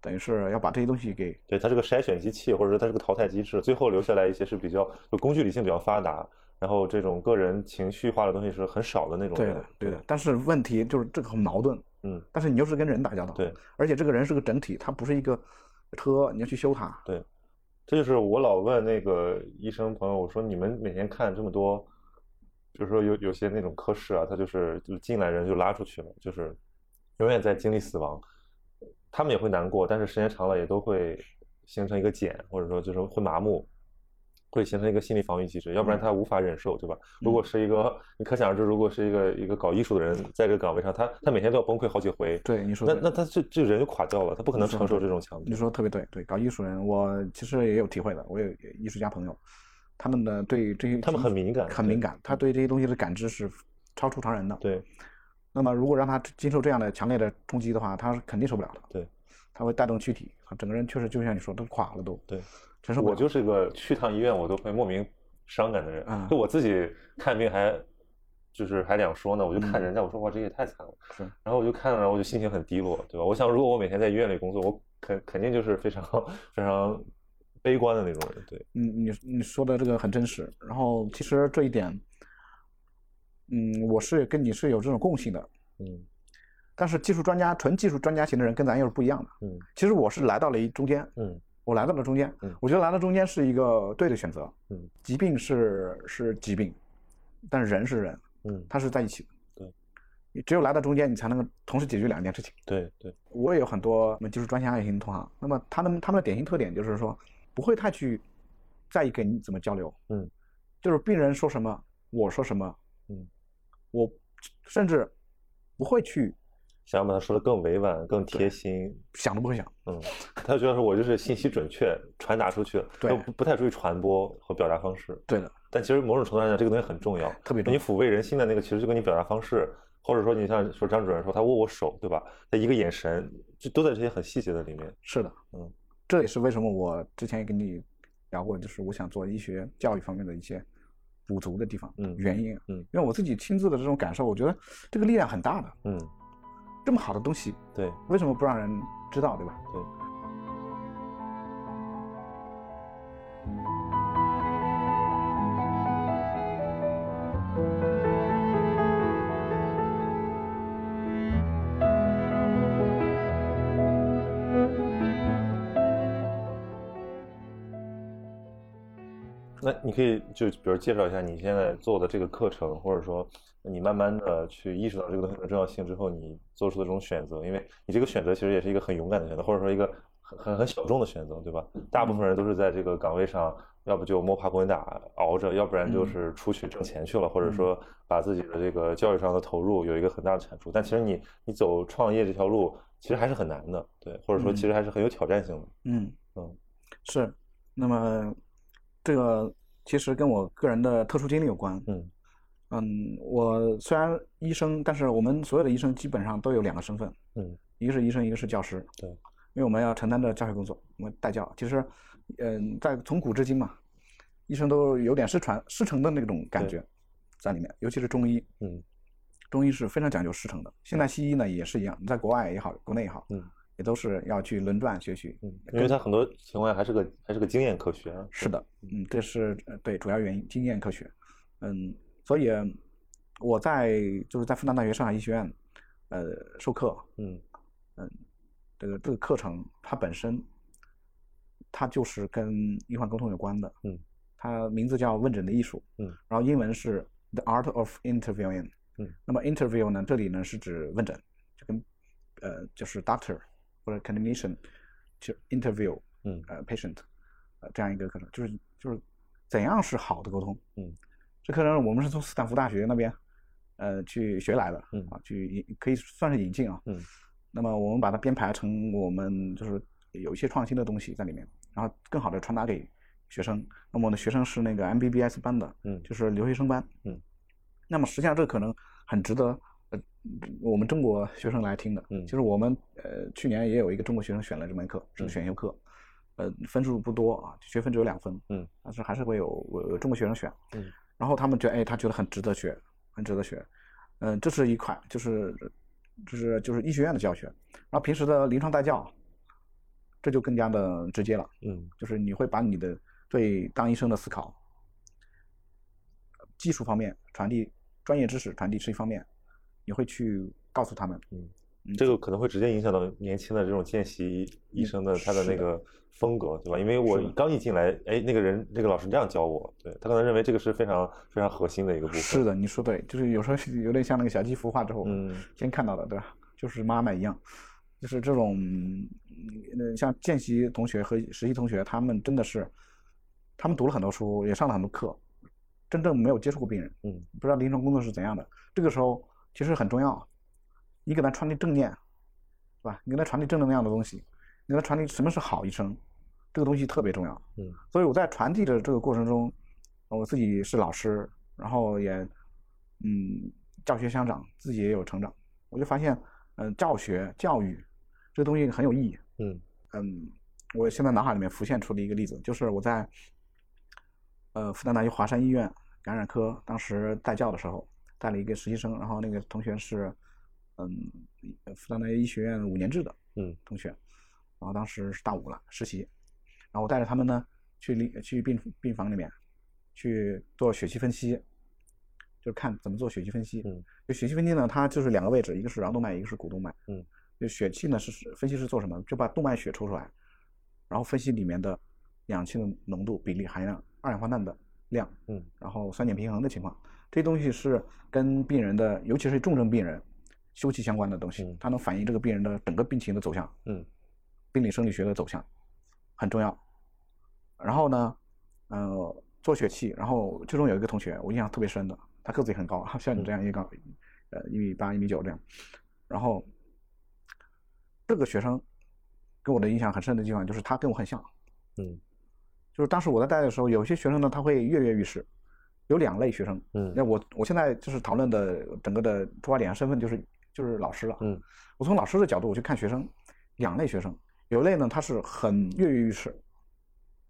等于是要把这些东西给对它是个筛选机器，或者说它是个淘汰机制，最后留下来一些是比较就工具理性比较发达，然后这种个人情绪化的东西是很少的那种。对的，对的。但是问题就是这个很矛盾，嗯。但是你又是跟人打交道，对，而且这个人是个整体，他不是一个车，你要去修它。对，这就是我老问那个医生朋友，我说你们每天看这么多，就是说有有些那种科室啊，他就是就进来人就拉出去了，就是永远在经历死亡。他们也会难过，但是时间长了也都会形成一个茧，或者说就是会麻木，会形成一个心理防御机制，要不然嗯他无法忍受，对吧？如果是一个，你可想而知，如果是一个一个搞艺术的人在这个岗位上，他他每天都要崩溃好几回，对，你说那那他这这人就垮掉了，他不可能承受这种强度你。说特别对，对，搞艺术人，我其实也有体会的，我有艺术家朋友，他们的对这些他们很敏感很敏感，他对这些东西的感知是超出常人的。对那么如果让他经受这样的强烈的冲击的话，他是肯定受不了的。对，他会带动躯体，他整个人确实就像你说，都垮了都。对，承受不了。我就是个去趟医院我都会莫名伤感的人，嗯就我自己看病还就是还两说呢，我就看嗯人家，我说哇这也太惨了，是然后我就看着我就心情很低落，对吧？我想如果我每天在医院里工作，我肯肯定就是非常非常悲观的那种人，对，嗯，你你说的这个很真实。然后其实这一点，嗯，我是跟你是有这种共性的。嗯但是技术专家、纯技术专家型的人跟咱又是不一样的。嗯其实我是来到了一中间，嗯我来到了中间嗯，我觉得来到中间是一个对的选择。嗯疾病是是疾病，但是人是人，嗯，它是在一起的。对，你只有来到中间，你才能够同时解决两件事情。对对，我也有很多就是专家型同行，那么他们他们的典型特点就是说，不会太去在意跟你怎么交流，嗯，就是病人说什么，我说什么，嗯，我甚至不会去想要把它说的更委婉、更贴心，想都不会想，嗯，他觉得说我就是信息准确传达出去了，对都不不太注意传播和表达方式。对的，但其实某种程度上讲，这个东西很重要，特别重要。你抚慰人心的那个，其实就跟你表达方式，或者说你像说张主任说他握握手，对吧？他一个眼神，就都在这些很细节的里面。是的，嗯，这也是为什么我之前也跟你聊过，就是我想做医学教育方面的一些补足的地方，嗯原因，嗯因为我自己亲自的这种感受，我觉得这个力量很大的，嗯，这么好的东西，对为什么不让人知道，对吧？对。那你可以就比如介绍一下你现在做的这个课程，或者说你慢慢的去意识到这个东西的重要性之后，你做出的这种选择，因为你这个选择其实也是一个很勇敢的选择，或者说一个很很很小众的选择，对吧？大部分人都是在这个岗位上，要不就摸爬滚打熬着，要不然就是出去挣钱去了，或者说把自己的这个教育上的投入有一个很大的产出。但其实你你走创业这条路，其实还是很难的，对，或者说其实还是很有挑战性的。嗯嗯是。那么这个其实跟我个人的特殊经历有关。嗯嗯，我虽然医生，但是我们所有的医生基本上都有两个身份，嗯一个是医生，一个是教师。对，因为我们要承担着教学工作，我们带教。其实，嗯，在从古至今嘛，医生都有点师传师承的那种感觉在里面，尤其是中医。嗯中医是非常讲究师承的。现在西医呢也是一样，在国外也好，国内也好，嗯也都是要去轮转学习。嗯，因为它很多情况下还是个还是个经验科学啊。是的，嗯，这是呃对主要原因，经验科学。嗯，所以我在就是在复旦大学上海医学院，呃，授课，嗯这个这个课程它本身，它就是跟医患沟通有关的。嗯，它名字叫问诊的艺术。嗯，然后英文是 The Art of Interviewing。嗯，那么 interview 呢，这里呢是指问诊，就跟呃就是 doctor 或者 clinician 就 interview 嗯呃 patient 呃这样一个课程，就是就是怎样是好的沟通。嗯，这课程我们是从斯坦福大学那边呃去学来的。嗯啊，去引可以算是引进啊。嗯那么我们把它编排成我们就是有一些创新的东西在里面，然后更好的传达给学生。那么我的学生是那个 MBBS 班的，嗯就是留学生班。嗯，那么实际上这个可能很值得呃我们中国学生来听的。嗯就是我们呃去年也有一个中国学生选了这门课，是嗯选修课，呃分数不多啊，学分只有两分。嗯，但是还是会有有有中国学生选。嗯，然后他们觉得哎，他觉得很值得学，很值得学。嗯，这是一块，就是就是就是医学院的教学，然后平时的临床带教，这就更加的直接了。嗯就是你会把你的对当医生的思考，技术方面传递专业知识传递是一方面，你会去告诉他们，嗯嗯，这个可能会直接影响到年轻的这种见习医生的他的那个风格，对吧？因为我刚一进来，哎，那个人那个老师这样教我，对他可能认为这个是非常非常核心的一个部分。是的，你说对，就是有时候有点像那个小鸡孵化之后，嗯先看到的，对吧？就是妈妈一样，就是这种，嗯，像见习同学和实习同学，他们真的是，他他们读了很多书，也上了很多课，真正没有接触过病人，嗯，不知道临床工作是怎样的。这个时候其实很重要，你给他传递正念，是吧？你给他传递正能量的东西，你给他传递什么是好医生，这个东西特别重要。嗯，所以我在传递的这个过程中，我自己是老师，然后也嗯教学相长，自己也有成长，我就发现，嗯、教学教育这个东西很有意义。嗯嗯，我现在脑海里面浮现出了一个例子，就是我在呃复旦大学华山医院感染科当时带教的时候，带了一个实习生，然后那个同学是嗯呃复旦大学医学院五年制的嗯同学，然后当时是大五了实习，然后我带着他们呢去临去病病房里面去做血气分析，就是看怎么做血气分析。嗯，就血气分析呢，它就是两个位置，一个是桡动脉，一个是股动脉。嗯，就血气呢是分析是做什么？就把动脉血抽出来，然后分析里面的氧气的浓度、比例、含量、二氧化碳的量，嗯然后酸碱平衡的情况，这些东西是跟病人的，尤其是重症病人休戚相关的东西嗯，它能反映这个病人的整个病情的走向。嗯病理生理学的走向很重要。然后呢，呃，做血气，然后其中有一个同学我印象特别深的，他个子也很高，像你这样一个高，呃，一米八、一米九这样。然后这个学生给我的印象很深的地方就是他跟我很像，嗯就是当时我在带的时候，有些学生呢他会跃跃欲试，有两类学生。嗯那我我现在就是讨论的整个的出发点身份就是就是老师了。嗯我从老师的角度我去看学生，两类学生，有一类呢他是很跃跃欲试，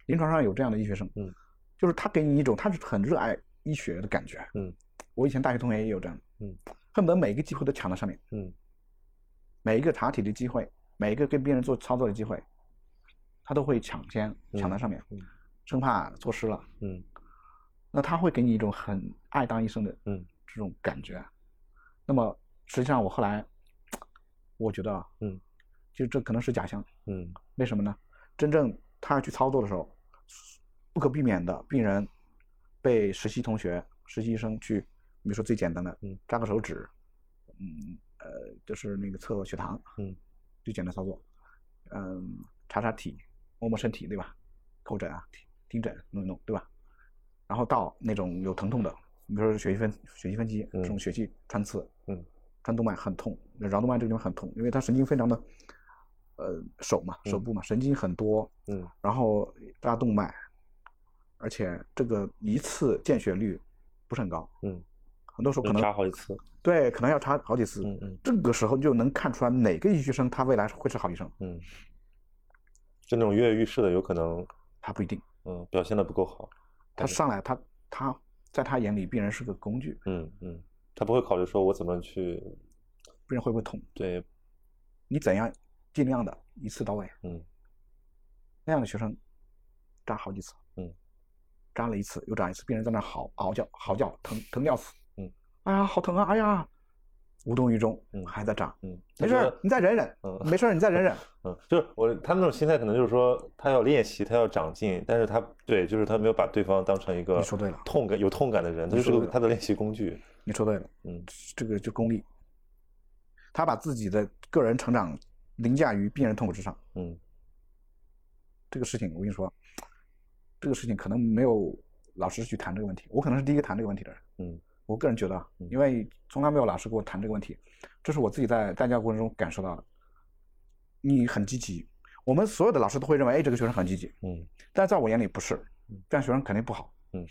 临床上有这样的医学生，嗯，就是他给你一种他是很热爱医学的感觉。嗯，我以前大学同学也有这样，嗯，恨不得每一个机会都抢在上面，嗯每一个查体的机会，每一个跟病人做操作的机会，他都会抢先抢在上面，嗯生怕错失了。嗯那他会给你一种很爱当医生的嗯这种感觉。那么实际上我后来我觉得啊，嗯，就这可能是假象。嗯为什么呢？真正他要去操作的时候，不可避免的，病人被实习同学、实习医生去，比如说最简单的，嗯，扎个手指，嗯，呃，就是那个测血糖，嗯，最简单操作，嗯，查查体，摸摸身体，对吧？叩诊啊，听诊弄一弄，对吧？然后到那种有疼痛的，比如说血气分血气分析嗯这种血气穿刺，嗯，穿动脉很痛，桡动脉这个地方很痛，因为它神经非常的，呃，手嘛，手嗯部嘛，神经很多，嗯然后扎动脉，而且这个一次见血率不是很高，嗯，很多时候可能扎好几次。对，可能要插好几次。嗯嗯这个时候就能看出来哪个医学生他未来会是好医生，嗯，就那种跃跃欲试的，有可能他不一定，嗯表现的不够好。他上来他他在他眼里病人是个工具，嗯嗯，他不会考虑说我怎么去病人会不会痛，对。你怎样尽量的一次到位。嗯。那样的学生扎好几次，嗯，扎了一次又扎一次，病人在那嚎嗷叫嚎叫，疼疼的要死，嗯，哎呀好疼啊，哎呀，无动于衷，嗯还在涨，嗯，没事你再忍忍，嗯没事，你再忍忍，嗯，就是我他那种心态可能就是说他要练习，他要长进，但是他对，就是他没有把对方当成一个你说对了痛感有痛感的人，他就是个他的练习工具。你说对了，嗯这个就功利，他把自己的个人成长凌驾于病人痛苦之上，嗯这个事情我跟你说，这个事情可能没有老师去谈这个问题，我可能是第一个谈这个问题的人。嗯我个人觉得因为从来没有老师跟我谈这个问题，这是我自己在带教过程中感受到的。你很积极，我们所有的老师都会认为，哎，这个学生很积极，嗯但在我眼里不是嗯，这样学生肯定不好。嗯，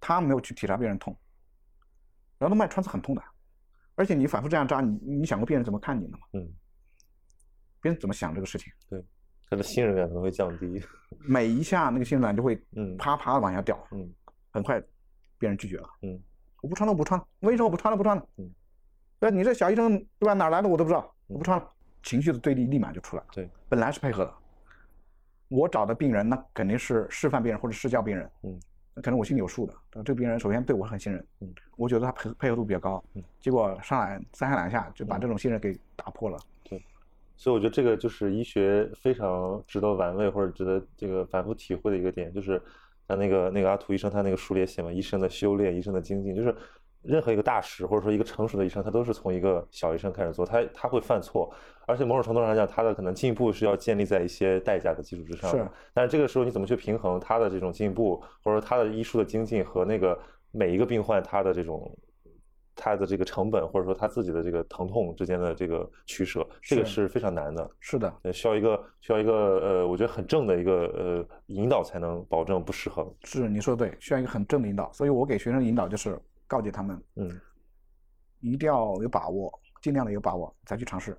他没有去体察病人痛，桡动脉穿刺很痛的，而且你反复这样扎，你你想过病人怎么看你的吗？嗯，别人怎么想这个事情？对他的信任感可能会降低。每一下那个信任感就会嗯啪啪的往下掉，嗯很快别人拒绝了。嗯我不穿了，我不穿了。我跟你说，我不穿了，不穿了。嗯，那你这小医生对吧？哪来的我都不知道，嗯我不穿了。情绪的对立立马就出来了。对，本来是配合的，我找的病人那肯定是示范病人或者试教病人。嗯，那可能我心里有数的。这个病人首先对我很信任，嗯，我觉得他配配合度比较高。嗯，结果上来三下两下就把嗯这种信任给打破了。对所以我觉得这个就是医学非常值得玩味或者值得这个反复体会的一个点，就是像那个那个阿图医生他那个书里也写嘛，医生的修炼，医生的精进，就是任何一个大师或者说一个成熟的医生，他都是从一个小医生开始做，他他会犯错，而且某种程度上讲，他的可能进步是要建立在一些代价的基础之上的。是但是这个时候你怎么去平衡他的这种进步，或者说他的医术的精进和那个每一个病患他的这种他的这个成本，或者说他自己的这个疼痛之间的这个取舍，这个是是非常难的。是的，呃，需要一个需要一个呃，我觉得很正的一个呃引导，才能保证不失衡。是你说的对，需要一个很正的引导。所以我给学生引导就是告诫他们，嗯一定要有把握，尽量的有把握才去尝试。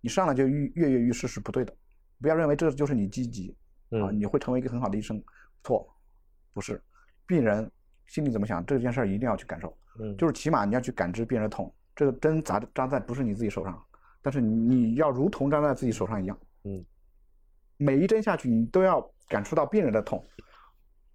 你上来就跃跃跃欲试是不对的，不要认为这就是你积极啊，嗯你会成为一个很好的医生，错，不是。病人心里怎么想，这件事儿一定要去感受，嗯，就是起码你要去感知病人的痛。这个针扎扎在不是你自己手上，但是你要如同扎在自己手上一样，嗯，每一针下去你都要感受到病人的痛，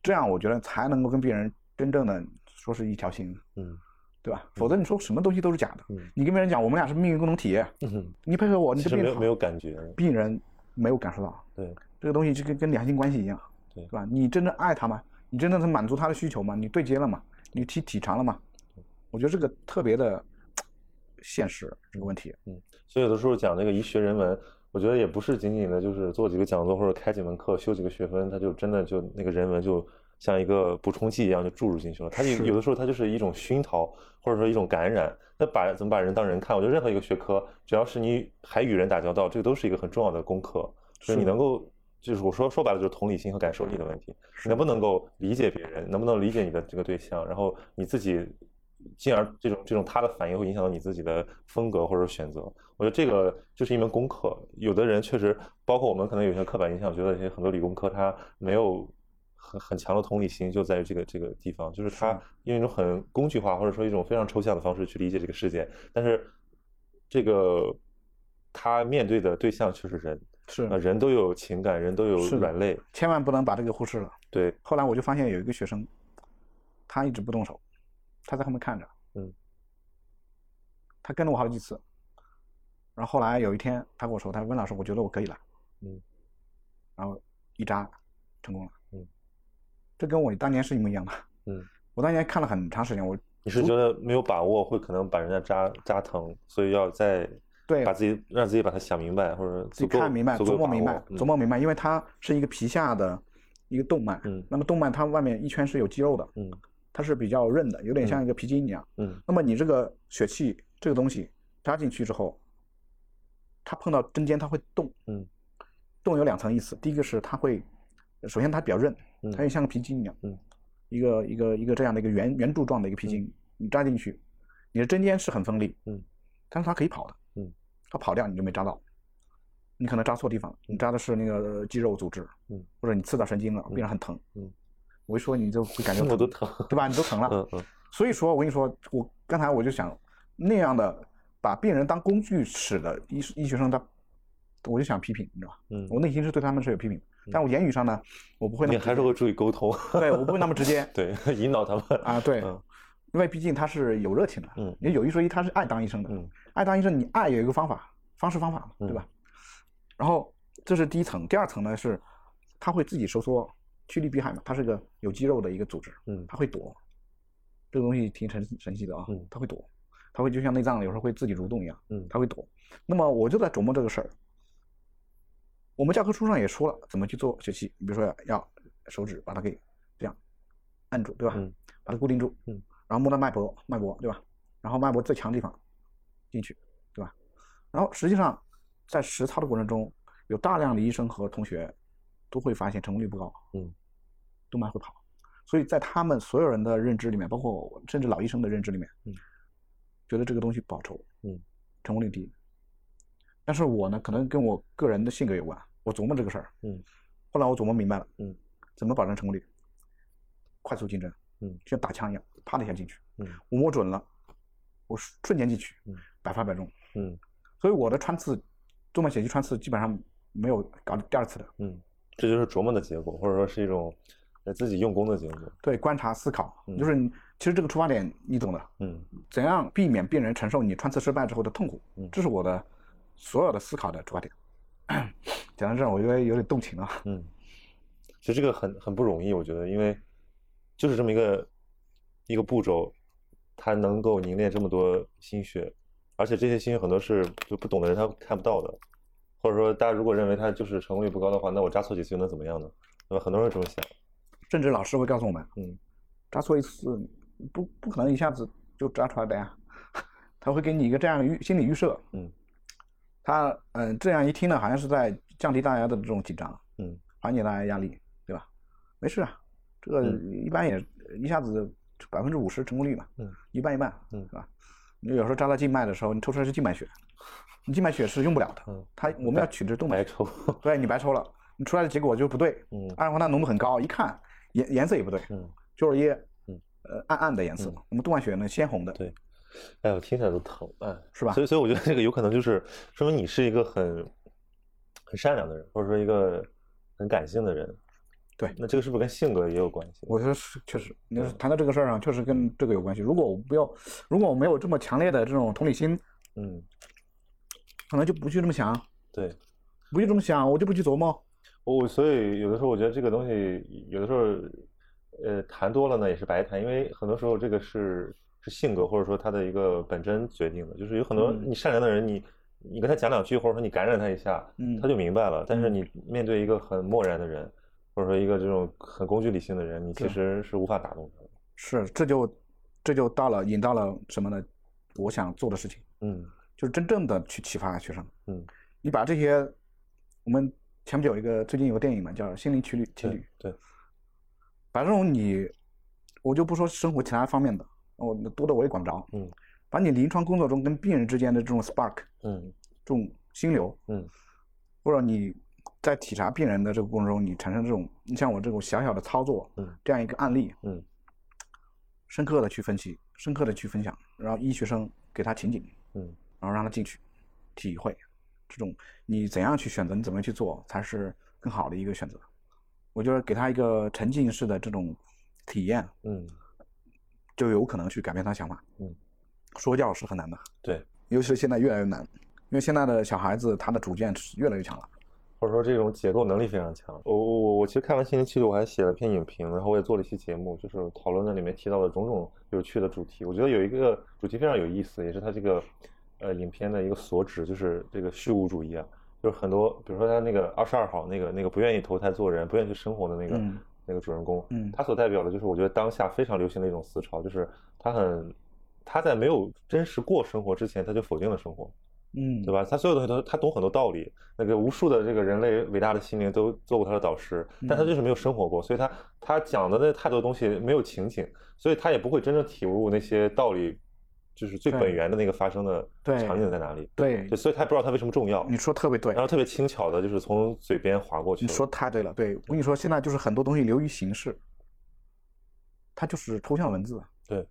这样我觉得才能够跟病人真正的说是一条心。嗯对吧？否则你说什么东西都是假的。嗯你跟别人讲我们俩是命运共同体，嗯，你配合我，你其实没有的病好没有感觉。病人没有感受到对，这个东西，就跟跟良性关系一样，对吧？你真正爱他吗？你真的是满足他的需求吗？你对接了吗？你体体察了吗？我觉得这个特别的现实这个问题。嗯所以有的时候讲这个医学人文，我觉得也不是仅仅的就是做几个讲座或者开几门课修几个学分，他就真的就那个人文就像一个补充剂一样就注入进去了。它有有的时候它就是一种熏陶或者说一种感染。那把怎么把人当人看？我觉得任何一个学科，只要是你还与人打交道，这个都是一个很重要的功课。就是你能够，就是我说说白了就是同理心和感受力的问题。你能不能够理解别人？能不能理解你的这个对象？然后你自己，进而这种这种他的反应会影响到你自己的风格或者选择。我觉得这个就是一门功课。有的人确实，包括我们可能有些刻板印象，觉得一些很多理工科他没有很很强的同理心，就在于这个这个地方，就是他用一种很工具化或者说一种非常抽象的方式去理解这个世界，但是这个他面对的对象却是人。是。啊，人都有情感，人都有是软肋，千万不能把这个忽视了。对，后来我就发现有一个学生，他一直不动手，他在后面看着，嗯，他跟了我好几次，然后后来有一天他跟我说，他说温老师，我觉得我可以了，嗯，然后一扎成功了，嗯，这跟我当年是一模一样的，嗯，我当年看了很长时间，我你是觉得没有把握，会可能把人家扎扎疼，所以要再对。把自己让自己把它想明白，或者自己看明白、琢磨明白琢磨明白，因为它是一个皮下的一个动脉，嗯。那么动脉它外面一圈是有肌肉的，嗯它是比较韧的，有点像一个皮筋一样。嗯。那么你这个血气这个东西扎进去之后，它碰到针尖它会动，嗯。动有两层意思，第一个是它会，首先它比较韧，嗯它就像个皮筋一样，嗯。一个一个一个这样的一个圆圆柱状的一个皮筋，你扎进去，你的针尖是很锋利，嗯，但是它可以跑的，嗯，它跑掉你就没扎到，你可能扎错地方了，你扎的是那个肌肉组织，嗯，或者你刺到神经了，病人很疼，嗯，我一说你就会感觉 我都疼，对吧？你都疼了，嗯嗯。所以说，我跟你说，我刚才我就想那样的把病人当工具使的医医学生，他我就想批评，你知道吧？嗯，我内心是对他们是有批评，但我言语上呢，我不会那你么你还是会注意沟通，对我不会那么直接。对，引导他们啊，对，嗯因为毕竟他是有热情的，嗯也有一说一，他是爱当医生的，嗯爱当医生，你爱有一个方法方式方法嘛，对吧？然后这是第一层，第二层呢是他会自己收缩，趋利避害嘛，它是个有肌肉的一个组织，嗯它会躲，这个东西挺神神奇的啊嗯，它会躲，他会就像内脏有时候会自己蠕动一样，嗯它会躲。那么我就在琢磨这个事儿。我们教科书上也说了怎么去做血气，比如说要手指把它给这样按住，对吧？嗯把它固定住，嗯，然后摸到脉搏，脉搏对吧？然后脉搏最强的地方进去，对吧？然后实际上在实操的过程中，有大量的医生和同学都会发现成功率不高，嗯，动脉会跑，所以在他们所有人的认知里面，包括甚至老医生的认知里面，嗯，觉得这个东西不好抽，嗯，成功率低。但是我呢，可能跟我个人的性格有关，我琢磨这个事儿，嗯，后来我琢磨明白了，嗯，怎么保证成功率？快速竞争，嗯，就像打枪一样，啪的一下进去，嗯我摸准了，我瞬间进去，嗯，百发百中，嗯所以我的穿刺，动脉血肌穿刺基本上没有搞第二次的，嗯，这就是琢磨的结果，或者说是一种呃自己用功的结果。对，观察思考，嗯就是你其实这个出发点你懂的，嗯怎样避免病人承受你穿刺失败之后的痛苦，嗯这是我的所有的思考的出发点。讲到这儿，我觉得有点动情了。嗯，其实这个很很不容易，我觉得，因为就是这么一个一个步骤，他能够凝练这么多心血，而且这些心血很多是就不懂的人他看不到的，或者说大家如果认为他就是成功率不高的话，那我扎错几次又能怎么样呢？那么？很多人这么想。甚至老师会告诉我们，嗯，扎错一次不不可能一下子就扎出来的呀，他会给你一个这样的预心理预设，嗯，他嗯这样一听呢，好像是在降低大家的这种紧张，嗯，缓解大家压力，对吧？没事啊，这个一般也一下子百分之五十成功率嘛，嗯，一半一半，嗯。是吧？你有时候扎到静脉的时候，你抽出来是静脉血，你静脉血是用不了的，嗯。它我们要取的是动脉血，白抽，对你白抽了，你出来的结果就不对，嗯。二氧化碳浓度很高，一看颜颜色也不对，嗯，就是一，嗯。呃暗暗的颜色，我们动脉血呢鲜红的，对，哎，我听起来都疼，哎，是吧？所以，所以我觉得这个有可能就是说明你是一个很很善良的人，或者说一个很感性的人。对那这个是不是跟性格也有关系？我觉得是确实，你要是谈到这个事儿上，确实跟这个有关系。如果我不要，如果我没有这么强烈的这种同理心，嗯，可能就不去这么想，对。不去这么想，我就不去琢磨。我所以有的时候我觉得这个东西有的时候，呃，谈多了呢也是白谈，因为很多时候这个是是性格或者说他的一个本真决定的，就是有很多嗯你善良的人，你你跟他讲两句，或者说你感染他一下，嗯他就明白了。但是你面对一个很漠然的人，或者说一个这种很工具理性的人，你其实是无法打动他的。是，这就这就到了引到了什么呢？我想做的事情，嗯就是真正的去启发学生。嗯，你把这些，我们前不久有一个最近有个电影嘛，叫《心灵奇旅》，奇旅对，对，把这种你，我就不说生活其他方面的，我多的我也管不着。嗯，把你临床工作中跟病人之间的这种 spark，嗯这种心流，嗯或者你在体察病人的这个过程中，你产生这种，你像我这种小小的操作，嗯这样一个案例，嗯深刻的去分析，深刻的去分享，然后医学生给他情景，嗯然后让他进去体会，这种你怎样去选择，你怎么去做才是更好的一个选择。我觉得给他一个沉浸式的这种体验，嗯，就有可能去改变他想法。嗯，说教是很难的，对。尤其是现在越来越难，因为现在的小孩子他的主见是越来越强了。或者说这种解构能力非常强。我我我我其实看完《心灵奇旅》，我还写了篇影评，然后我也做了一期节目，就是讨论那里面提到的种种有趣的主题。我觉得有一个主题非常有意思，也是它这个呃影片的一个所指，就是这个虚无主义啊。就是很多，比如说他那个二十二号那个那个不愿意投胎做人、不愿意去生活的那个、嗯那个主人公，嗯他所代表的就是我觉得当下非常流行的一种思潮，就是他很他在没有真实过生活之前，他就否定了生活。嗯，对吧？他所有东西都他懂很多道理，那个无数的这个人类伟大的心灵都做过他的导师，但他就是没有生活过，所以他他讲的那太多东西没有情景，所以他也不会真正体悟那些道理，就是最本源的那个发生的场景在哪里。对对，，所以他也不知道它为什么重要，你说特别对然，后特别轻巧的就是从嘴边划过去。你说太对了。对我跟你说，现在就是很多东西流于形式，它就是抽象文字。对，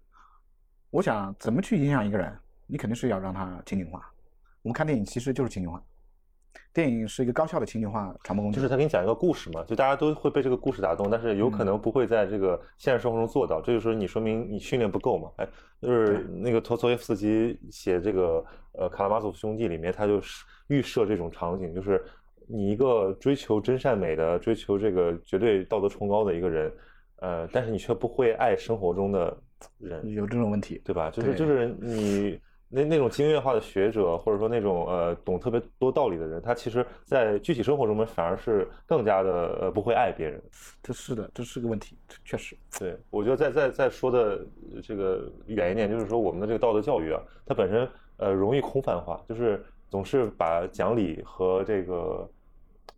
我想怎么去影响一个人，你肯定是要让他情景化。我们看电影其实就是情景化，电影是一个高效的情景化传播工具。就是他给你讲一个故事嘛，就大家都会被这个故事打动，但是有可能不会在这个现实生活中做到，这就说你说明你训练不够嘛。哎，就是那个托托耶夫斯基写这个呃《卡拉马佐夫兄弟》里面，他就是预设这种场景，就是你一个追求真善美的、追求这个绝对道德崇高的一个人，呃，但是你却不会爱生活中的人，有这种问题。对吧？就是就是你那那种经验化的学者，或者说那种呃懂特别多道理的人，他其实在具体生活中面反而是更加的呃不会爱别人。这是的，这是个问题，确实。对我觉得再再再说的呃这个远一点，就是说我们的这个道德教育啊，它本身呃容易空泛化，就是总是把讲理和这个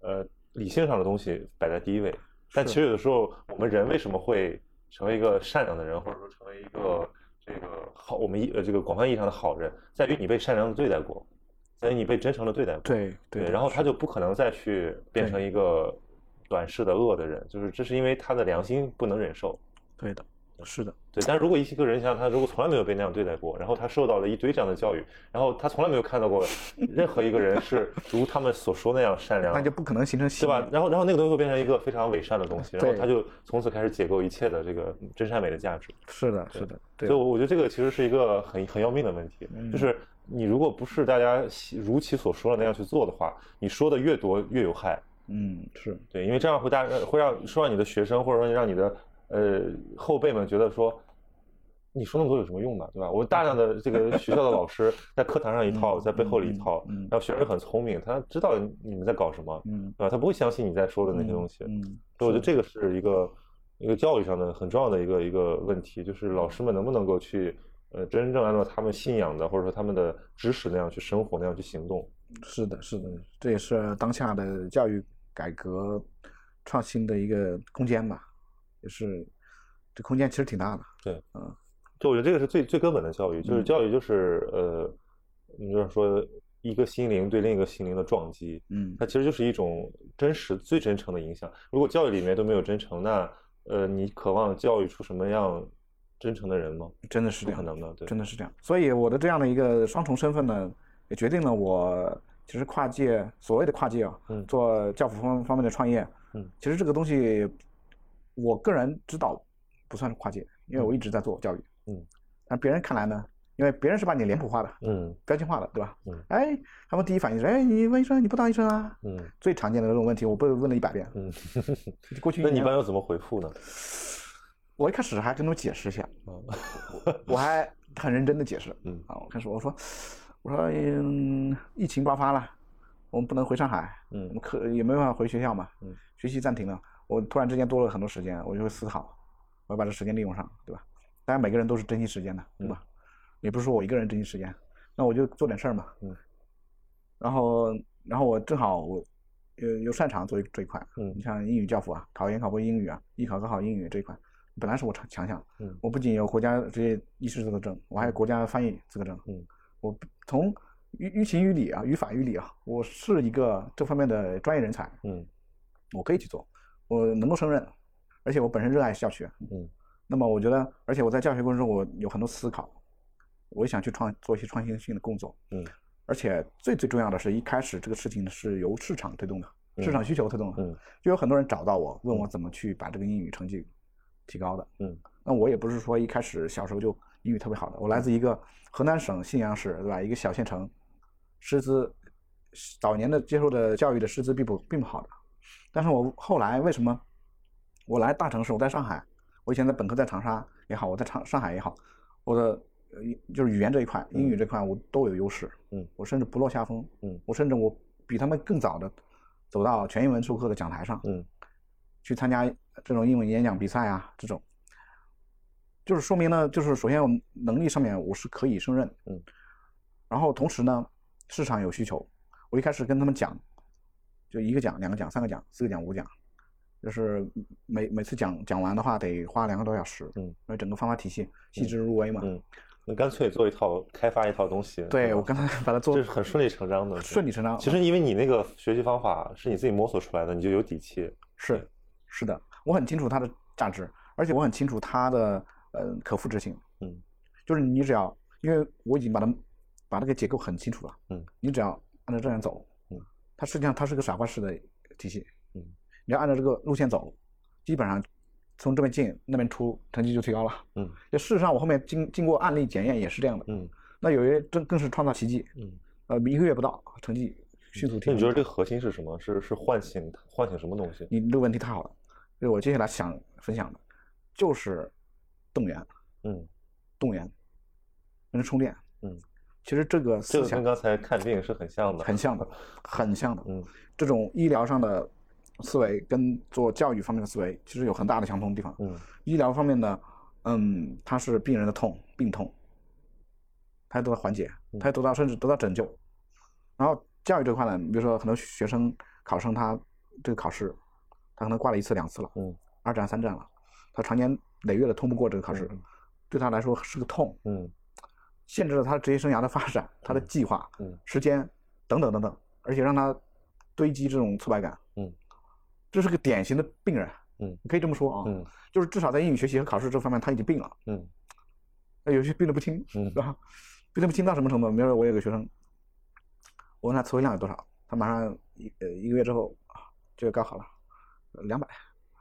呃理性上的东西摆在第一位。但其实有的时候，我们人为什么会成为一个善良的人，或者说成为一个这个好，我们意呃这个广泛意义上的好人，在于你被善良的对待过，在于你被真诚的对待过。对对，然后他就不可能再去变成一个短视的恶的人，就是这是因为他的良心不能忍受。对的，是的，对，但是如果一个人像他，如果从来没有被那样对待过，然后他受到了一堆这样的教育，然后他从来没有看到过任何一个人是如他们所说那样善良，那就不可能形成信对吧？然后，然后那个东西会变成一个非常伪善的东西，然后他就从此开始解构一切的这个真善美的价值。是的，是的，对所以，我我觉得这个其实是一个很很要命的问题，嗯就是你如果不是大家如其所说的那样去做的话，你说的越多越有害。嗯，是，对，因为这样会大会让说让你的学生或者说让你的呃后辈们觉得说，你说那么多有什么用呢？对吧？我大量的这个 学校的老师在课堂上一套，在背后里一套，然后学生很聪明，他知道你们在搞什么，嗯，对吧？他不会相信你在说的那些东西。嗯，所以我觉得这个是一个一个教育上的很重要的一个一个问题，就是老师们能不能够去呃真正按照他们信仰的或者说他们的知识那样去生活，那样去行动。是的，是的，这也是当下的教育改革创新的一个空间吧，也是这空间其实挺大的。对，嗯。就我觉得这个是最最根本的教育，就是教育就是呃，你就是说一个心灵对另一个心灵的撞击，嗯，它其实就是一种真实、最真诚的影响。如果教育里面都没有真诚，那呃，你渴望教育出什么样真诚的人吗？真的是这样，可能的，对，真的是这样。所以我的这样的一个双重身份呢，也决定了我其实跨界所谓的跨界啊，嗯，做教辅方方面的创业，嗯，其实这个东西，我个人知道不算是跨界，因为我一直在做教育。嗯，但别人看来呢，因为别人是把你脸谱化的，嗯，标签化的，对吧？嗯，哎，他们第一反应是，哎，你问医生，你不当医生啊？嗯，最常见的这种问题，我被问了一百遍。嗯，过去 那你一般要怎么回复呢？我一开始还跟他们解释一下，我还很认真的解释。嗯，啊，我开始我说，我说，嗯，疫情爆发了，我们不能回上海，嗯，我们课也没办法回学校嘛，嗯，学习暂停了，我突然之间多了很多时间，我就会思考，我要把这时间利用上，对吧？当然每个人都是珍惜时间的，对吧？也不是说我一个人珍惜时间，那我就做点事儿嘛。嗯。然后，然后我正好我又又擅长做这一块。嗯。你像英语教辅啊，考研考过英语啊，艺考考好英语这一块，本来是我强强项。嗯。我不仅有国家职业医师资格证，我还有国家翻译资格证。嗯。我从于于情于理啊，于法于理啊，我是一个这方面的专业人才。嗯。我可以去做，我能够胜任，而且我本身热爱教学。嗯。那么我觉得，而且我在教学过程中，我有很多思考，我也想去创做一些创新性的工作。嗯，而且最最重要的是一开始这个事情是由市场推动的，市场需求推动的。嗯，就有很多人找到我，问我怎么去把这个英语成绩提高的。嗯，那我也不是说一开始小时候就英语特别好的，我来自一个河南省信阳市，对吧？一个小县城，师资早年的接受的教育的师资并不并不好的，但是我后来为什么我来大城市？我在上海。我以前在本科在长沙也好，我在长上海也好，我的呃就是语言这一块，英语这块我都有优势。嗯，我甚至不落下风。嗯，我甚至我比他们更早的走到全英文授课的讲台上。嗯，去参加这种英文演讲比赛啊，这种，就是说明呢，就是首先我能力上面我是可以胜任。嗯，然后同时呢，市场有需求，我一开始跟他们讲，就一个讲、两个讲、三个讲、四个讲、五个讲。就是每每次讲讲完的话，得花两个多小时。嗯，因为整个方法体系细致入微嘛。嗯，那干脆做一套开发一套东西。对，我刚才把它做，这是很顺理成章的。顺理成章。其实因为你那个学习方法是你自己摸索出来的，你就有底气。是，是的，我很清楚它的价值，而且我很清楚它的呃可复制性。嗯，就是你只要，因为我已经把它把那个结构很清楚了。嗯，你只要按照这样走。嗯，它实际上它是个傻瓜式的体系。嗯。你要按照这个路线走，基本上从这边进那边出，成绩就提高了。嗯，就事实上我后面经经过案例检验也是这样的。嗯，那有些真更是创造奇迹。嗯，呃，一个月不到，成绩迅速提高。那你觉得这个核心是什么？是是唤醒唤醒什么东西？你这个问题太好了，所以我接下来想分享的，就是动员。嗯，动员，跟充电。嗯，其实这个思想跟刚才看病是很像的，很像的，很像的。嗯，这种医疗上的。思维跟做教育方面的思维其实有很大的相通的地方。嗯，医疗方面呢，嗯，它是病人的痛，病痛，它要得到缓解，它要得到甚至得到拯救。然后教育这块呢，比如说很多学生、考生他这个考试，他可能挂了一次两次了，嗯，二战三战了，他常年累月的通不过这个考试，对他来说是个痛，嗯，限制了他职业生涯的发展，他的计划，嗯，时间等等等等，而且让他堆积这种挫败感，嗯。这是个典型的病人，嗯，可以这么说啊，嗯，就是至少在英语学习和考试这方面他已经病了，嗯，有些病得不轻，嗯，是吧？病得不轻到什么程度？比如说我有个学生，我问他词汇量有多少，他马上一呃一个月之后就有高考了，两百，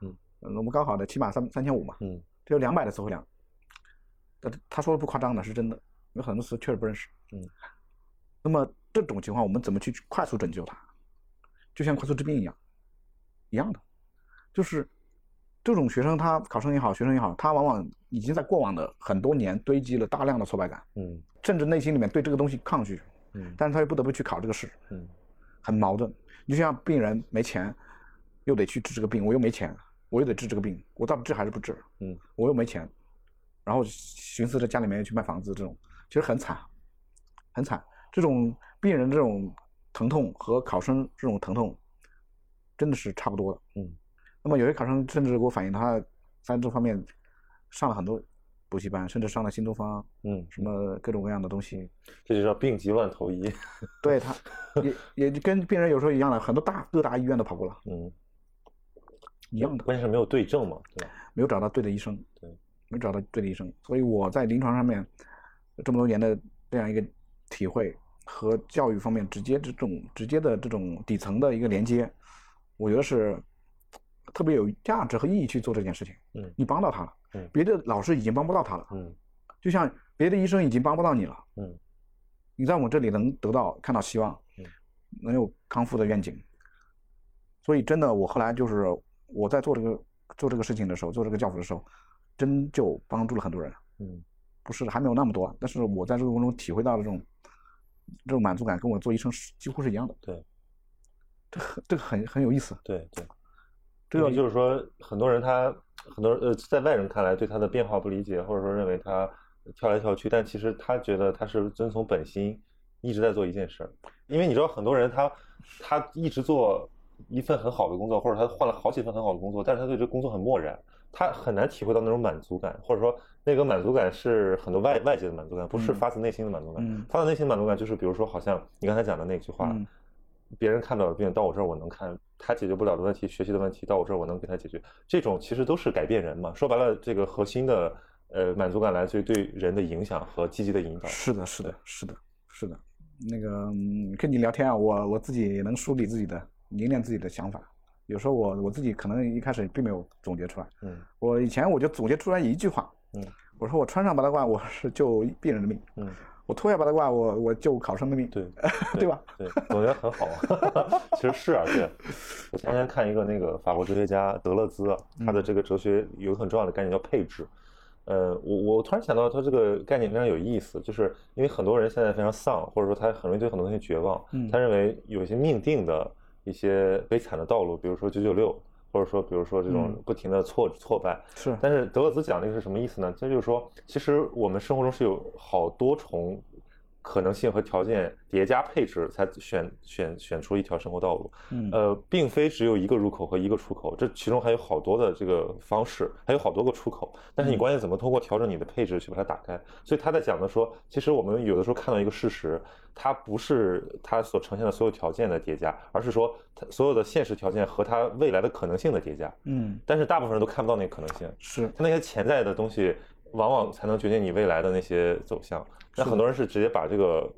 嗯，我们高考的起码三三千五嘛，嗯，只有两百的词汇量，他他说的不夸张的，是真的，有很多词确实不认识，嗯，那么这种情况我们怎么去快速拯救他？就像快速治病一样。一样的，就是这种学生他考生也好，学生也好，他往往已经在过往的很多年堆积了大量的挫败感，嗯甚至内心里面对这个东西抗拒，嗯但是他又不得不去考这个试，嗯很矛盾。你就像病人没钱，又得去治这个病，我又没钱，我又得治这个病，我到底治还是不治？嗯，我又没钱，然后寻思着家里面要去卖房子，这种其实很惨，很惨。这种病人这种疼痛和考生这种疼痛，真的是差不多的。嗯，那么有些考生甚至给我反映，他在这方面上了很多补习班，甚至上了新东方，嗯，什么各种各样的东西。这就叫病急乱投医。对他，也也跟病人有时候一样的，很多大各大医院都跑过了，嗯，一样的，关键是没有对症嘛，对吧？没有找到对的医生，对，没找到对的医生。所以我在临床上面这么多年的这样一个体会和教育方面直接这种直接的这种底层的一个连接，我觉得是特别有价值和意义去做这件事情。嗯你帮到他了，嗯别的老师已经帮不到他了，嗯就像别的医生已经帮不到你了，嗯你在我这里能得到看到希望嗯，能有康复的愿景。所以真的，我后来就是我在做这个做这个事情的时候，做这个教辅的时候，真就帮助了很多人。嗯不是还没有那么多，但是我在这个过程中体会到的这种这种满足感，跟我做医生是几乎是一样的。对这很这个很很有意思。对对。这个就是说，很多人他很多人呃，在外人看来对他的变化不理解，或者说认为他跳来跳去，但其实他觉得他是遵从本心，一直在做一件事儿。因为你知道，很多人他他一直做一份很好的工作，或者他换了好几份很好的工作，但是他对这工作很漠然，他很难体会到那种满足感，或者说那个满足感是很多外外界的满足感，不是嗯发自内心的满足感。嗯发自内心的满足感就是，比如说，好像你刚才讲的那句话，嗯别人看不了的病到我这儿我能看，他解决不了的问题，学习的问题到我这儿我能给他解决，这种其实都是改变人嘛。说白了，这个核心的呃满足感来自于对人的影响和积极的引导。是的，是的，是的，是的。那个嗯跟你聊天啊，我我自己也能梳理自己的凝练自己的想法。有时候我我自己可能一开始并没有总结出来，嗯我以前我就总结出来一句话，嗯我说我穿上白大褂，我是救病人的命；嗯，我脱下白大褂，我我救考生的命。对对吧？对，总结很好啊。其实是啊，对。我前天看一个那个法国哲学家德勒兹啊，他的这个哲学有个很重要的概念叫配置。呃，我我突然想到，他这个概念非常有意思，就是因为很多人现在非常丧，或者说他很容易对很多东西绝望。嗯他认为有一些命定的一些悲惨的道路，比如说九九六，或者说比如说这种嗯不停的挫挫败。是，但是德勒兹讲那个是什么意思呢？这就是说，其实我们生活中是有好多重可能性和条件叠加配置，才选选选出一条生活道路。嗯呃，并非只有一个入口和一个出口，这其中还有好多的这个方式，还有好多个出口。但是你嗯关键怎么通过调整你的配置去把它打开？所以他在讲的说，其实我们有的时候看到一个事实，它不是它所呈现的所有条件的叠加，而是说它所有的现实条件和它未来的可能性的叠加。嗯但是大部分人都看不到那个可能性。是它那些潜在的东西，往往才能决定你未来的那些走向。那很多人是直接把这个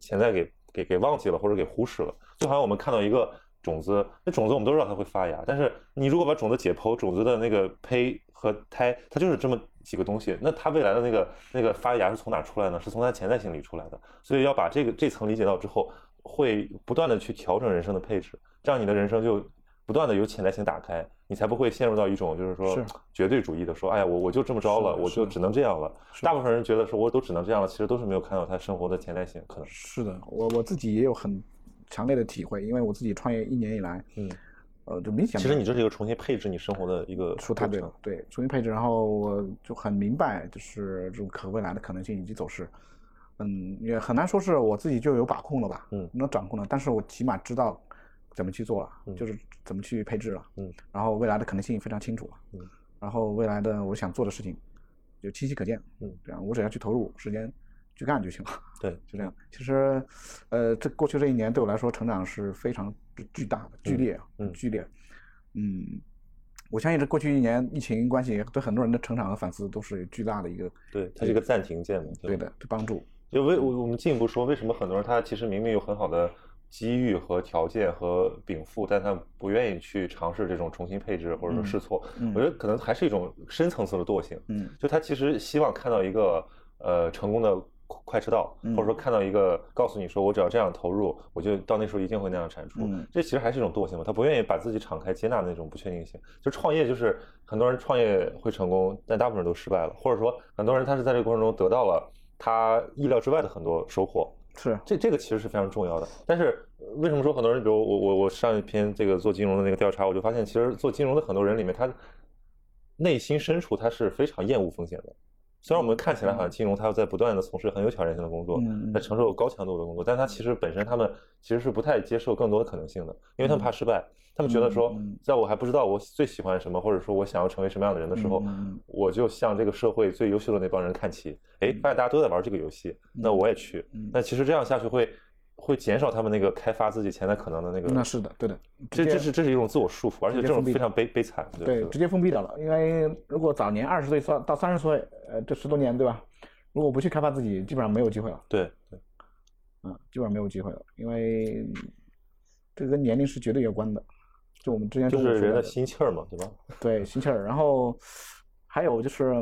潜在给给给忘记了，或者给忽视了。就好像我们看到一个种子，那种子我们都知道它会发芽，但是你如果把种子解剖，种子的那个胚和胎，它就是这么几个东西，那它未来的那个那个发芽是从哪出来呢？是从它潜在性里出来的。所以要把这个这层理解到之后，会不断的去调整人生的配置，这样你的人生就不断的有潜在性打开，你才不会陷入到一种就是说绝对主义的说，哎呀，我我就这么着了，我就只能这样了。大部分人觉得说我都只能这样了，其实都是没有看到他生活的潜在性可能。是的，我我自己也有很强烈的体会，因为我自己创业一年以来，嗯，呃，就明显其实你这是一个重新配置你生活的一个说太对，了对，重新配置，然后我就很明白，就是这种可未来的可能性以及走势。嗯，也很难说是我自己就有把控了吧，嗯能掌控了，但是我起码知道怎么去做了，嗯就是怎么去配置了，嗯，然后未来的可能性非常清楚了，嗯，然后未来的我想做的事情就清晰可见，嗯，这样我只要去投入时间去干就行了，对，就这样。其实，呃，这过去这一年对我来说成长是非常巨大的、剧烈、嗯剧烈。嗯，我相信这过去一年疫情关系对很多人的成长和反思都是有巨大的一个对，它是一个暂停键嘛，吧对的对帮助。就为我我们进一步说，为什么很多人他其实明明有很好的机遇和条件和禀赋，但他不愿意去尝试这种重新配置或者说嗯试错？嗯我觉得可能还是一种深层次的惰性，嗯就他其实希望看到一个呃成功的快快车道，或者说看到一个告诉你说我只要这样投入，我就到那时候一定会那样产出。嗯这其实还是一种惰性嘛，他不愿意把自己敞开接纳那种不确定性。就创业，就是很多人创业会成功，但大部分人都失败了，或者说很多人他是在这个过程中得到了他意料之外的很多收获。是这这个其实是非常重要的。但是呃为什么说很多人，比如我我我上一篇这个做金融的那个调查，我就发现其实做金融的很多人里面，他内心深处他是非常厌恶风险的。虽然我们看起来好像金融它要在不断的从事很有挑战性的工作，在承受高强度的工作，但它其实本身他们其实是不太接受更多的可能性的，因为他们怕失败，他们觉得说在我还不知道我最喜欢什么，或者说我想要成为什么样的人的时候我就向这个社会最优秀的那帮人看齐。哎，发现大家都在玩这个游戏，那我也去嗯。那其实这样下去会会减少他们那个开发自己潜在可能的那个。那是的，对的，这这是这是一种自我束缚，而且这种非常悲悲惨。对，对直接封闭掉了。因为如果早年二十岁到到三十岁，呃，这十多年，对吧？如果不去开发自己，基本上没有机会了。对对，嗯，基本上没有机会了，因为这个跟年龄是绝对有关的。就我们之前就是人的心气儿嘛，对吧？对心气儿，然后还有就是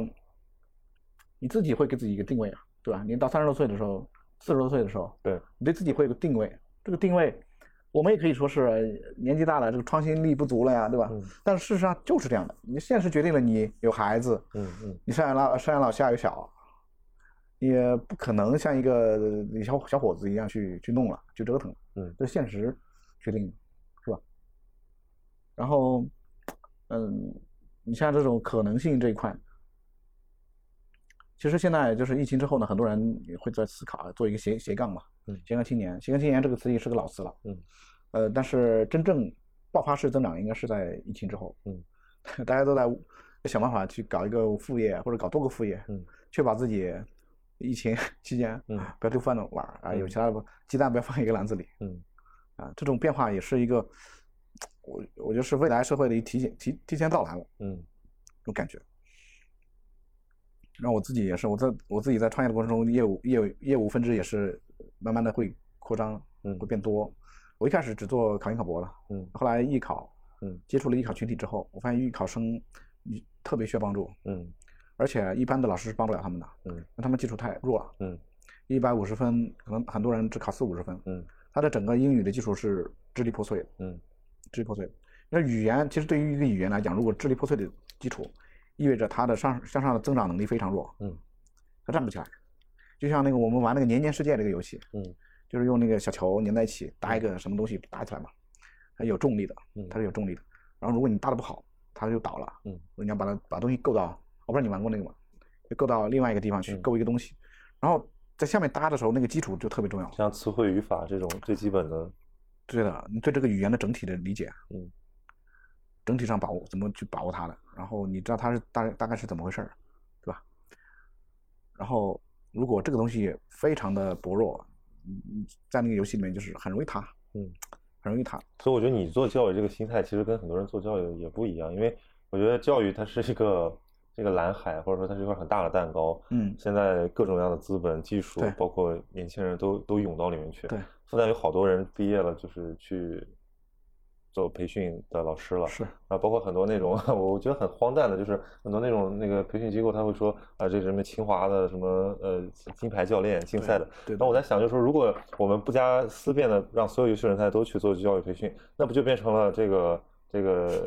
你自己会给自己一个定位啊，对吧？你到三十多岁的时候，四十多岁的时候，对，你对自己会有个定位。这个定位，我们也可以说是年纪大了，这个创新力不足了呀，对吧？嗯但是事实上就是这样的，你现实决定了你有孩子，嗯嗯你上有老上有老下有小，也不可能像一个小小伙子一样去去弄了，去折腾，嗯这是现实决定的？然后，嗯，你像这种可能性这一块，其实现在就是疫情之后呢，很多人也会在思考做一个斜斜杠嘛，嗯。斜杠青年，斜杠青年这个词也是个老词了，嗯，呃，但是真正爆发式增长应该是在疫情之后，嗯，大家都在想办法去搞一个副业或者搞多个副业，嗯，确保自己疫情 期间嗯不要丢饭碗儿啊，有嗯其他的鸡蛋不要放一个篮子里嗯。啊，这种变化也是一个，我我觉得是未来社会的一提前提提前到来了嗯。这种感觉。然后我自己也是，我在我自己在创业的过程中，业务业务业务分支也是慢慢的会扩张，嗯会变多。我一开始只做考研考博了，嗯后来艺考，嗯。接触了艺考群体之后，我发现艺考生嗯特别需要帮助，嗯。而且一般的老师是帮不了他们的，嗯。那他们基础太弱了，嗯。一百五十分，可能很多人只考四五十分，嗯。他的整个英语的基础是支离破碎的，嗯支离破碎。那语言其实对于一个语言来讲，如果支离破碎的基础，意味着它的上向上的增长能力非常弱，嗯它站不起来。就像那个我们玩那个年年世界这个游戏，嗯就是用那个小球粘在一起搭一个什么东西搭起来嘛，它有重力的，嗯它是有重力的。然后如果你搭的不好，它就倒了。嗯，你要把它把东西够到，我不知道你玩过那个吗？就够到另外一个地方去嗯够一个东西，然后在下面搭的时候，那个基础就特别重要。像词汇语法这种最基本的，对的，你对这个语言的整体的理解，嗯，整体上把握怎么去把握它的，然后你知道它是大大概是怎么回事儿，对吧？然后如果这个东西非常的薄弱，嗯，在那个游戏里面就是很容易塌，嗯，很容易塌。所以我觉得你做教育这个心态，其实跟很多人做教育也不一样，因为我觉得教育它是一个这个蓝海，或者说它是一块很大的蛋糕。嗯现在各种各样的资本、技术，包括年轻人都都涌到里面去。对，复旦有好多人毕业了，就是去做培训的老师了。是，啊，包括很多那种 我觉得很荒诞的，就是很多那种那个培训机构，他会说啊，这是什么清华的什么呃金牌教练竞赛的。对那我在想，就是说，如果我们不加思辨的让所有优秀人才都去做教育培训，那不就变成了这个这个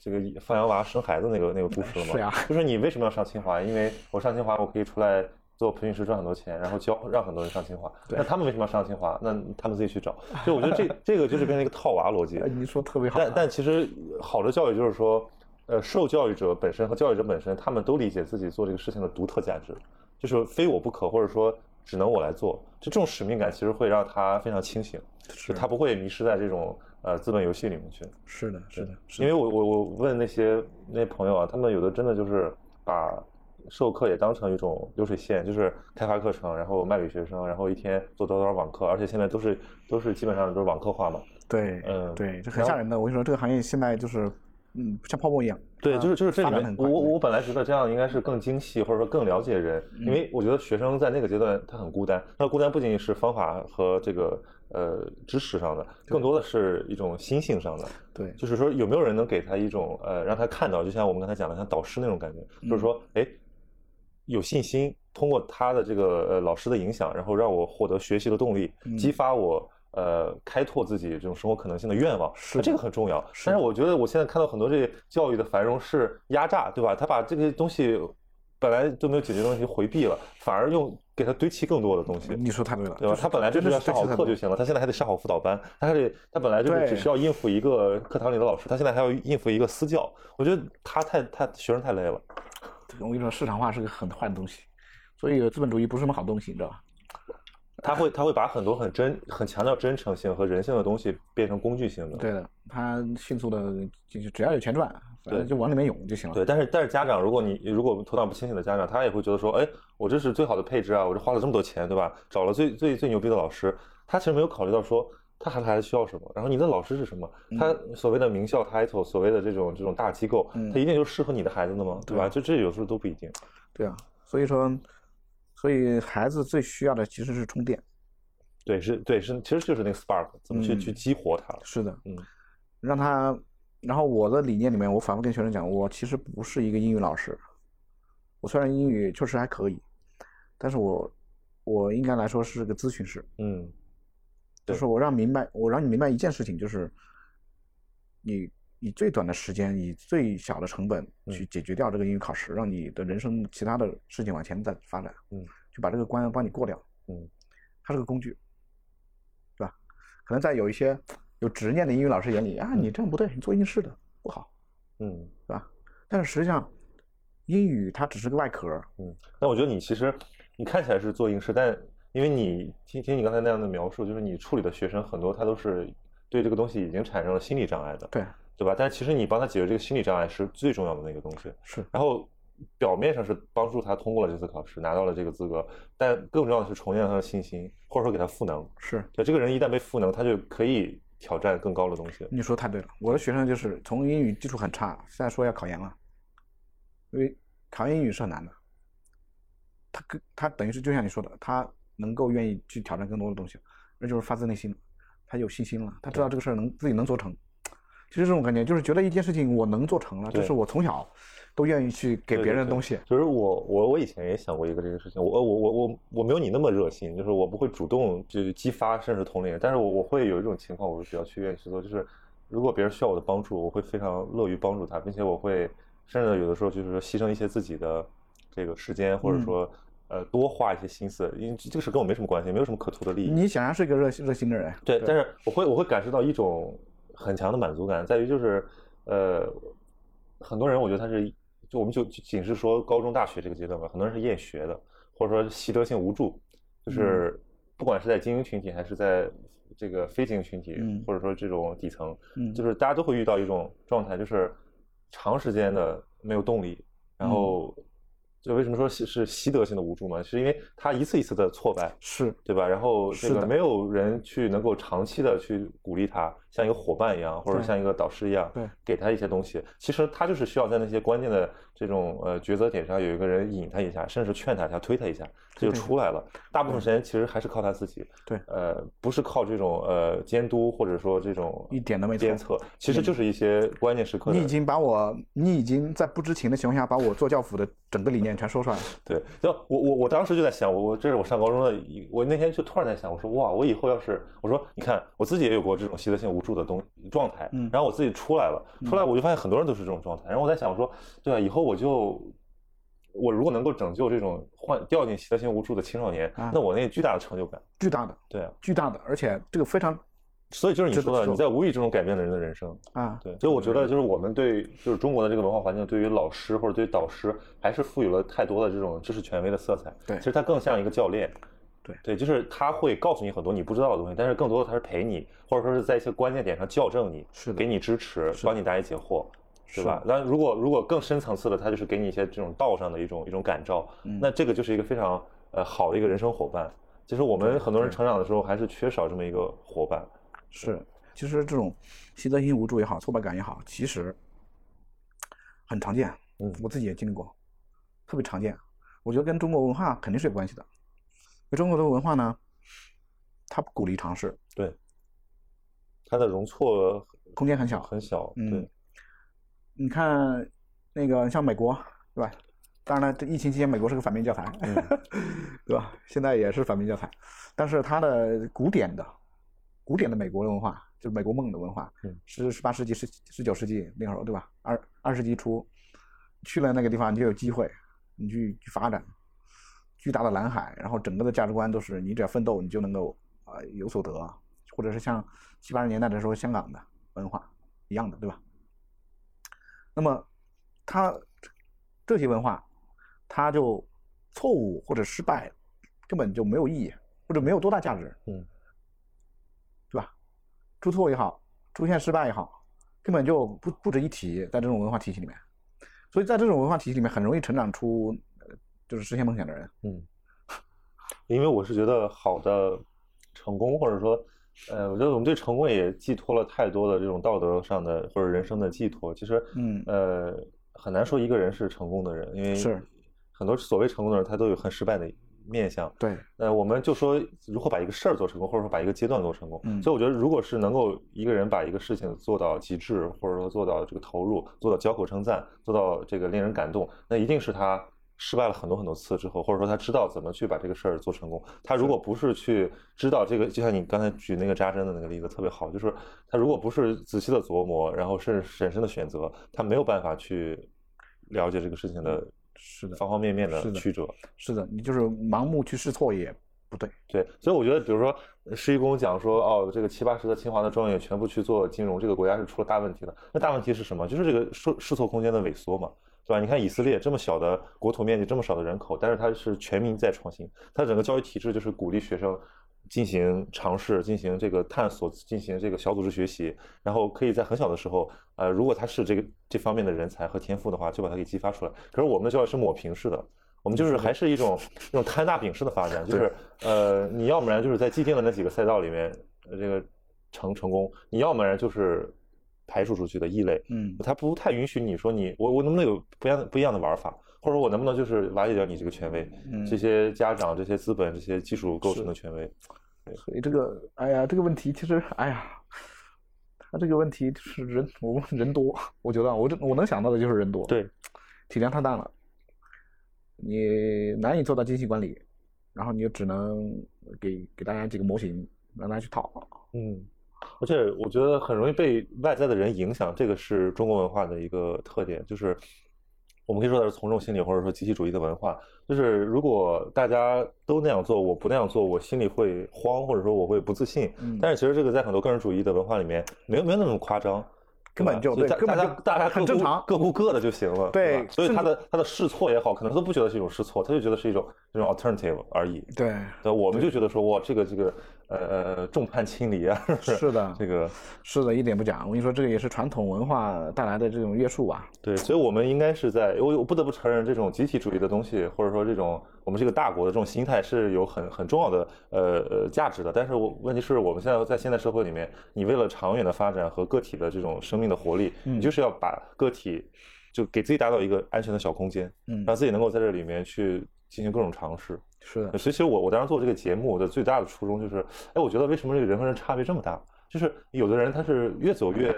这个放羊娃生孩子那个那个故事了吗？是呀就是你为什么要上清华？因为我上清华，我可以出来做培训师赚很多钱，然后教让很多人上清华。对那他们为什么要上清华？那他们自己去找。就我觉得这 这个就是变成一个套娃逻辑。哎，你说特别好。但但其实好的教育就是说，呃，受教育者本身和教育者本身，他们都理解自己做这个事情的独特价值，就是非我不可，或者说只能我来做。就这种使命感，其实会让他非常清醒，是就他不会迷失在这种呃资本游戏里面去。是的，是的，是因为我我我问那些那些朋友啊，他们有的真的就是把授课也当成一种流水线，就是开发课程，然后卖给学生，然后一天做多少多少网课，而且现在都是都是基本上都是网课化嘛。对，嗯对，这很吓人的。我跟你说，这个行业现在就是，嗯，像泡沫一样。对，就是就是这里面发展得，很快我我我本来觉得这样应该是更精细，或者说更了解人，因为我觉得学生在那个阶段他很孤单，他孤单不仅仅是方法和这个呃知识上的，更多的是一种心性上的。对，就是说有没有人能给他一种呃让他看到，就像我们刚才讲的像导师那种感觉，就是说，哎，有信心，通过他的这个呃老师的影响，然后让我获得学习的动力，激发我呃开拓自己这种生活可能性的愿望，是这个很重要。但是我觉得我现在看到很多这教育的繁荣是压榨，对吧？他把这些东西本来都没有解决的东西回避了，反而用给他堆砌更多的东西。你说太对了，对吧？他本来就是要上好课就行了，他现在还得上好辅导班，他还得他本来就是只需要应付一个课堂里的老师，他现在还要应付一个私教。我觉得他太太学生太累了。我跟你说，市场化是个很坏的东西，所以资本主义不是什么好东西，你知道吧？他会他会把很多很真、很强调真诚性和人性的东西变成工具性的。对的，他迅速的就是只要有钱赚，对，就往里面涌就行了。对，但是但是家长，如果你如果头脑不清醒的家长，他也会觉得说，哎，我这是最好的配置啊，我这花了这么多钱，对吧？找了最最最牛逼的老师，他其实没有考虑到说他孩子孩子需要什么，然后你的老师是什么？他所谓的名校 title，所谓的这种这种大机构，他一定就适合你的孩子的吗？对吧？就这有时候都不一定。对啊，所以说，所以孩子最需要的其实是充电。对，是，对，是，其实就是那个 spark，怎么去去激活它？是的，嗯，让他，然后我的理念里面，我反复跟学生讲，我其实不是一个英语老师，我虽然英语确实还可以，但是我，我应该来说是个咨询师，嗯，就是我让明白，我让你明白一件事情，就是你以最短的时间，以最小的成本去解决掉这个英语考试，让你的人生其他的事情往前再发展，嗯，就把这个关帮你过掉，嗯，它是个工具。对吧可能在有一些有执念的英语老师眼里啊，你这样不对，你做应试的不好，嗯，是吧？但是实际上，英语它只是个外壳，嗯。那我觉得你其实你看起来是做应试，但因为你听听你刚才那样的描述，就是你处理的学生很多，他都是对这个东西已经产生了心理障碍的，对，对吧？但其实你帮他解决这个心理障碍是最重要的那个东西，是。然后。表面上是帮助他通过了这次考试，拿到了这个资格，但更重要的是重建他的信心，或者说给他赋能。是，对这个人一旦被赋能，他就可以挑战更高的东西。你说太对了，我的学生就是从英语基础很差，现在说要考研了，因为考英语是很难的。他跟他等于是就像你说的，他能够愿意去挑战更多的东西，那就是发自内心他有信心了，他知道这个事儿能自己能做成。其实这种感觉就是觉得一件事情我能做成了，这是我从小。都愿意去给别人的东西，就是我我我以前也想过一个这个事情，我我我我我没有你那么热心，就是我不会主动就激发甚至同龄人，但是我我会有一种情况，我是比较去愿意去做，就是如果别人需要我的帮助，我会非常乐于帮助他，并且我会甚至有的时候就是牺牲一些自己的这个时间，或者说呃多花一些心思，因为这个事跟我没什么关系，没有什么可图的利益。你显然是一个热心热心的人，对，但是我会我会感受到一种很强的满足感，在于就是呃很多人我觉得他是。就我们就仅是说高中、大学这个阶段吧，很多人是厌学的，或者说习得性无助，就是不管是在精英群体还是在这个非精英群体，或者说这种底层，就是大家都会遇到一种状态，就是长时间的没有动力，然后。就为什么说是习得性的无助嘛？是因为他一次一次的挫败，是对吧？然后这个没有人去能够长期的去鼓励他，像一个伙伴一样，或者像一个导师一样，对，给他一些东西。其实他就是需要在那些关键的这种呃抉择点上有一个人引他一下，甚至劝他一下、推他一下，他就出来了。大部分时间其实还是靠他自己，对，呃，不是靠这种呃监督或者说这种一点都没监测，其实就是一些关键时刻。你已经把我，你已经在不知情的情况下把我做教辅的整个理念。全说出来了。对，就我我我当时就在想，我我这是我上高中的，我那天就突然在想，我说哇，我以后要是我说你看，我自己也有过这种习得性无助的东状态，嗯，然后我自己出来了，出来我就发现很多人都是这种状态，然后我在想，我说对啊，以后我就我如果能够拯救这种患掉进习得性无助的青少年，那我那巨大的成就感，巨大的，对啊，巨大的，而且这个非常。所以就是你说的，你在无意之中改变了人的人生啊。对，所以我觉得就是我们对就是中国的这个文化环境，对于老师或者对于导师，还是赋予了太多的这种知识权威的色彩。对，其实他更像一个教练。对对，就是他会告诉你很多你不知道的东西，但是更多的他是陪你，或者说是在一些关键点上校正你，是给你支持，帮你答疑解惑，是吧？那如果如果更深层次的，他就是给你一些这种道上的一种一种感召，那这个就是一个非常呃好的一个人生伙伴。其实我们很多人成长的时候还是缺少这么一个伙伴。是。其实这种习得性无助也好，挫败感也好，其实很常见。嗯，我自己也经历过，特别常见。我觉得跟中国文化肯定是有关系的。中国的文化呢，它不鼓励尝试。对。它的容错空间很小，很小。嗯。你看，那个像美国，对吧？当然了，这疫情期间美国是个反面教材，对吧？现在也是反面教材，但是它的古典的、古典的美国文化，就是美国梦的文化，是十八世纪、十十九世纪那时候，对吧？二二世纪初去了那个地方，你就有机会，你去去发展巨大的蓝海，然后整个的价值观都是你只要奋斗，你就能够啊有所得，或者是像七八十年代的时候香港的文化一样的，对吧？那么他这些文化。他就错误或者失败，根本就没有意义，或者没有多大价值，嗯，对吧？出错也好，出现失败也好，根本就不不值一提，在这种文化体系里面。所以在这种文化体系里面，很容易成长出就是实现梦想的人。嗯，因为我是觉得好的成功，或者说，呃，我觉得我们对成功也寄托了太多的这种道德上的或者人生的寄托。其实，嗯，呃，很难说一个人是成功的人，因为是。很多所谓成功的人，他都有很失败的面相。对，呃，我们就说如何把一个事儿做成功，或者说把一个阶段做成功。嗯，所以我觉得，如果是能够一个人把一个事情做到极致，或者说做到这个投入，做到交口称赞，做到这个令人感动，那一定是他失败了很多很多次之后，或者说他知道怎么去把这个事儿做成功。他如果不是去知道这个，就像你刚才举那个扎针的那个例子特别好，就是他如果不是仔细的琢磨，然后是审慎的选择，他没有办法去了解这个事情的。是的，方方面面的曲折，是的，你就是盲目去试错也不对。对，所以我觉得，比如说施一公讲说，哦，这个七八十个清华的状元全部去做金融，这个国家是出了大问题的。那大问题是什么？就是这个试试错空间的萎缩嘛，对吧？你看以色列这么小的国土面积，这么少的人口，但是它是全民在创新，它整个教育体制就是鼓励学生。进行尝试，进行这个探索，进行这个小组织学习，然后可以在很小的时候，呃，如果他是这个这方面的人才和天赋的话，就把他给激发出来。可是我们的教育是抹平式的，我们就是还是一种那种摊大饼式的发展，就是呃，你要不然就是在既定的那几个赛道里面，这个成成功，你要不然就是排除出去的异类，嗯，他不太允许你说你我我能不能有不一样的不一样的玩法，或者说我能不能就是瓦解掉你这个权威，嗯？这些家长、这些资本、这些技术构成的权威。所以这个，哎呀，这个问题其实，哎呀，他这个问题就是人，我人多，我觉得我这我能想到的就是人多，对，体量太大了，你难以做到精细管理，然后你就只能给给大家几个模型让大家去套，嗯，而且我觉得很容易被外在的人影响，这个是中国文化的一个特点，就是。我们可以说的是从众心理，或者说集体主义的文化，就是如果大家都那样做，我不那样做，我心里会慌，或者说我会不自信。但是其实这个在很多个人主义的文化里面，没有没有那么夸张。根本就对，根本就大家很正常，各顾各的就行了。对，所以他的他的试错也好，可能他都不觉得是一种试错，他就觉得是一种这种 alternative 而已。对，对，我们就觉得说哇，这个这个呃众叛亲离啊。是的，这个是的，一点不假。我跟你说，这个也是传统文化带来的这种约束吧。对，所以我们应该是在我我不得不承认，这种集体主义的东西，或者说这种我们这个大国的这种心态是有很很重要的呃呃价值的。但是我问题是我们现在在现代社会里面，你为了长远的发展和个体的这种生命。的活力，你就是要把个体就给自己打造一个安全的小空间，嗯，让自己能够在这里面去进行各种尝试。是的，所以其实我我当时做这个节目的最大的初衷就是，哎，我觉得为什么这个人和人差别这么大？就是有的人他是越走越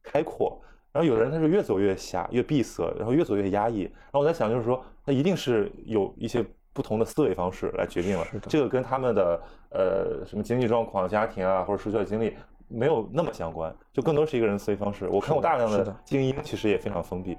开阔，然后有的人他是越走越狭、越闭塞，然后越走越压抑。然后我在想，就是说，他一定是有一些不同的思维方式来决定了，这个跟他们的呃什么经济状况、家庭啊，或者社会经历。没有那么相关，就更多是一个人思维方式。我看过大量的精英，其实也非常封闭。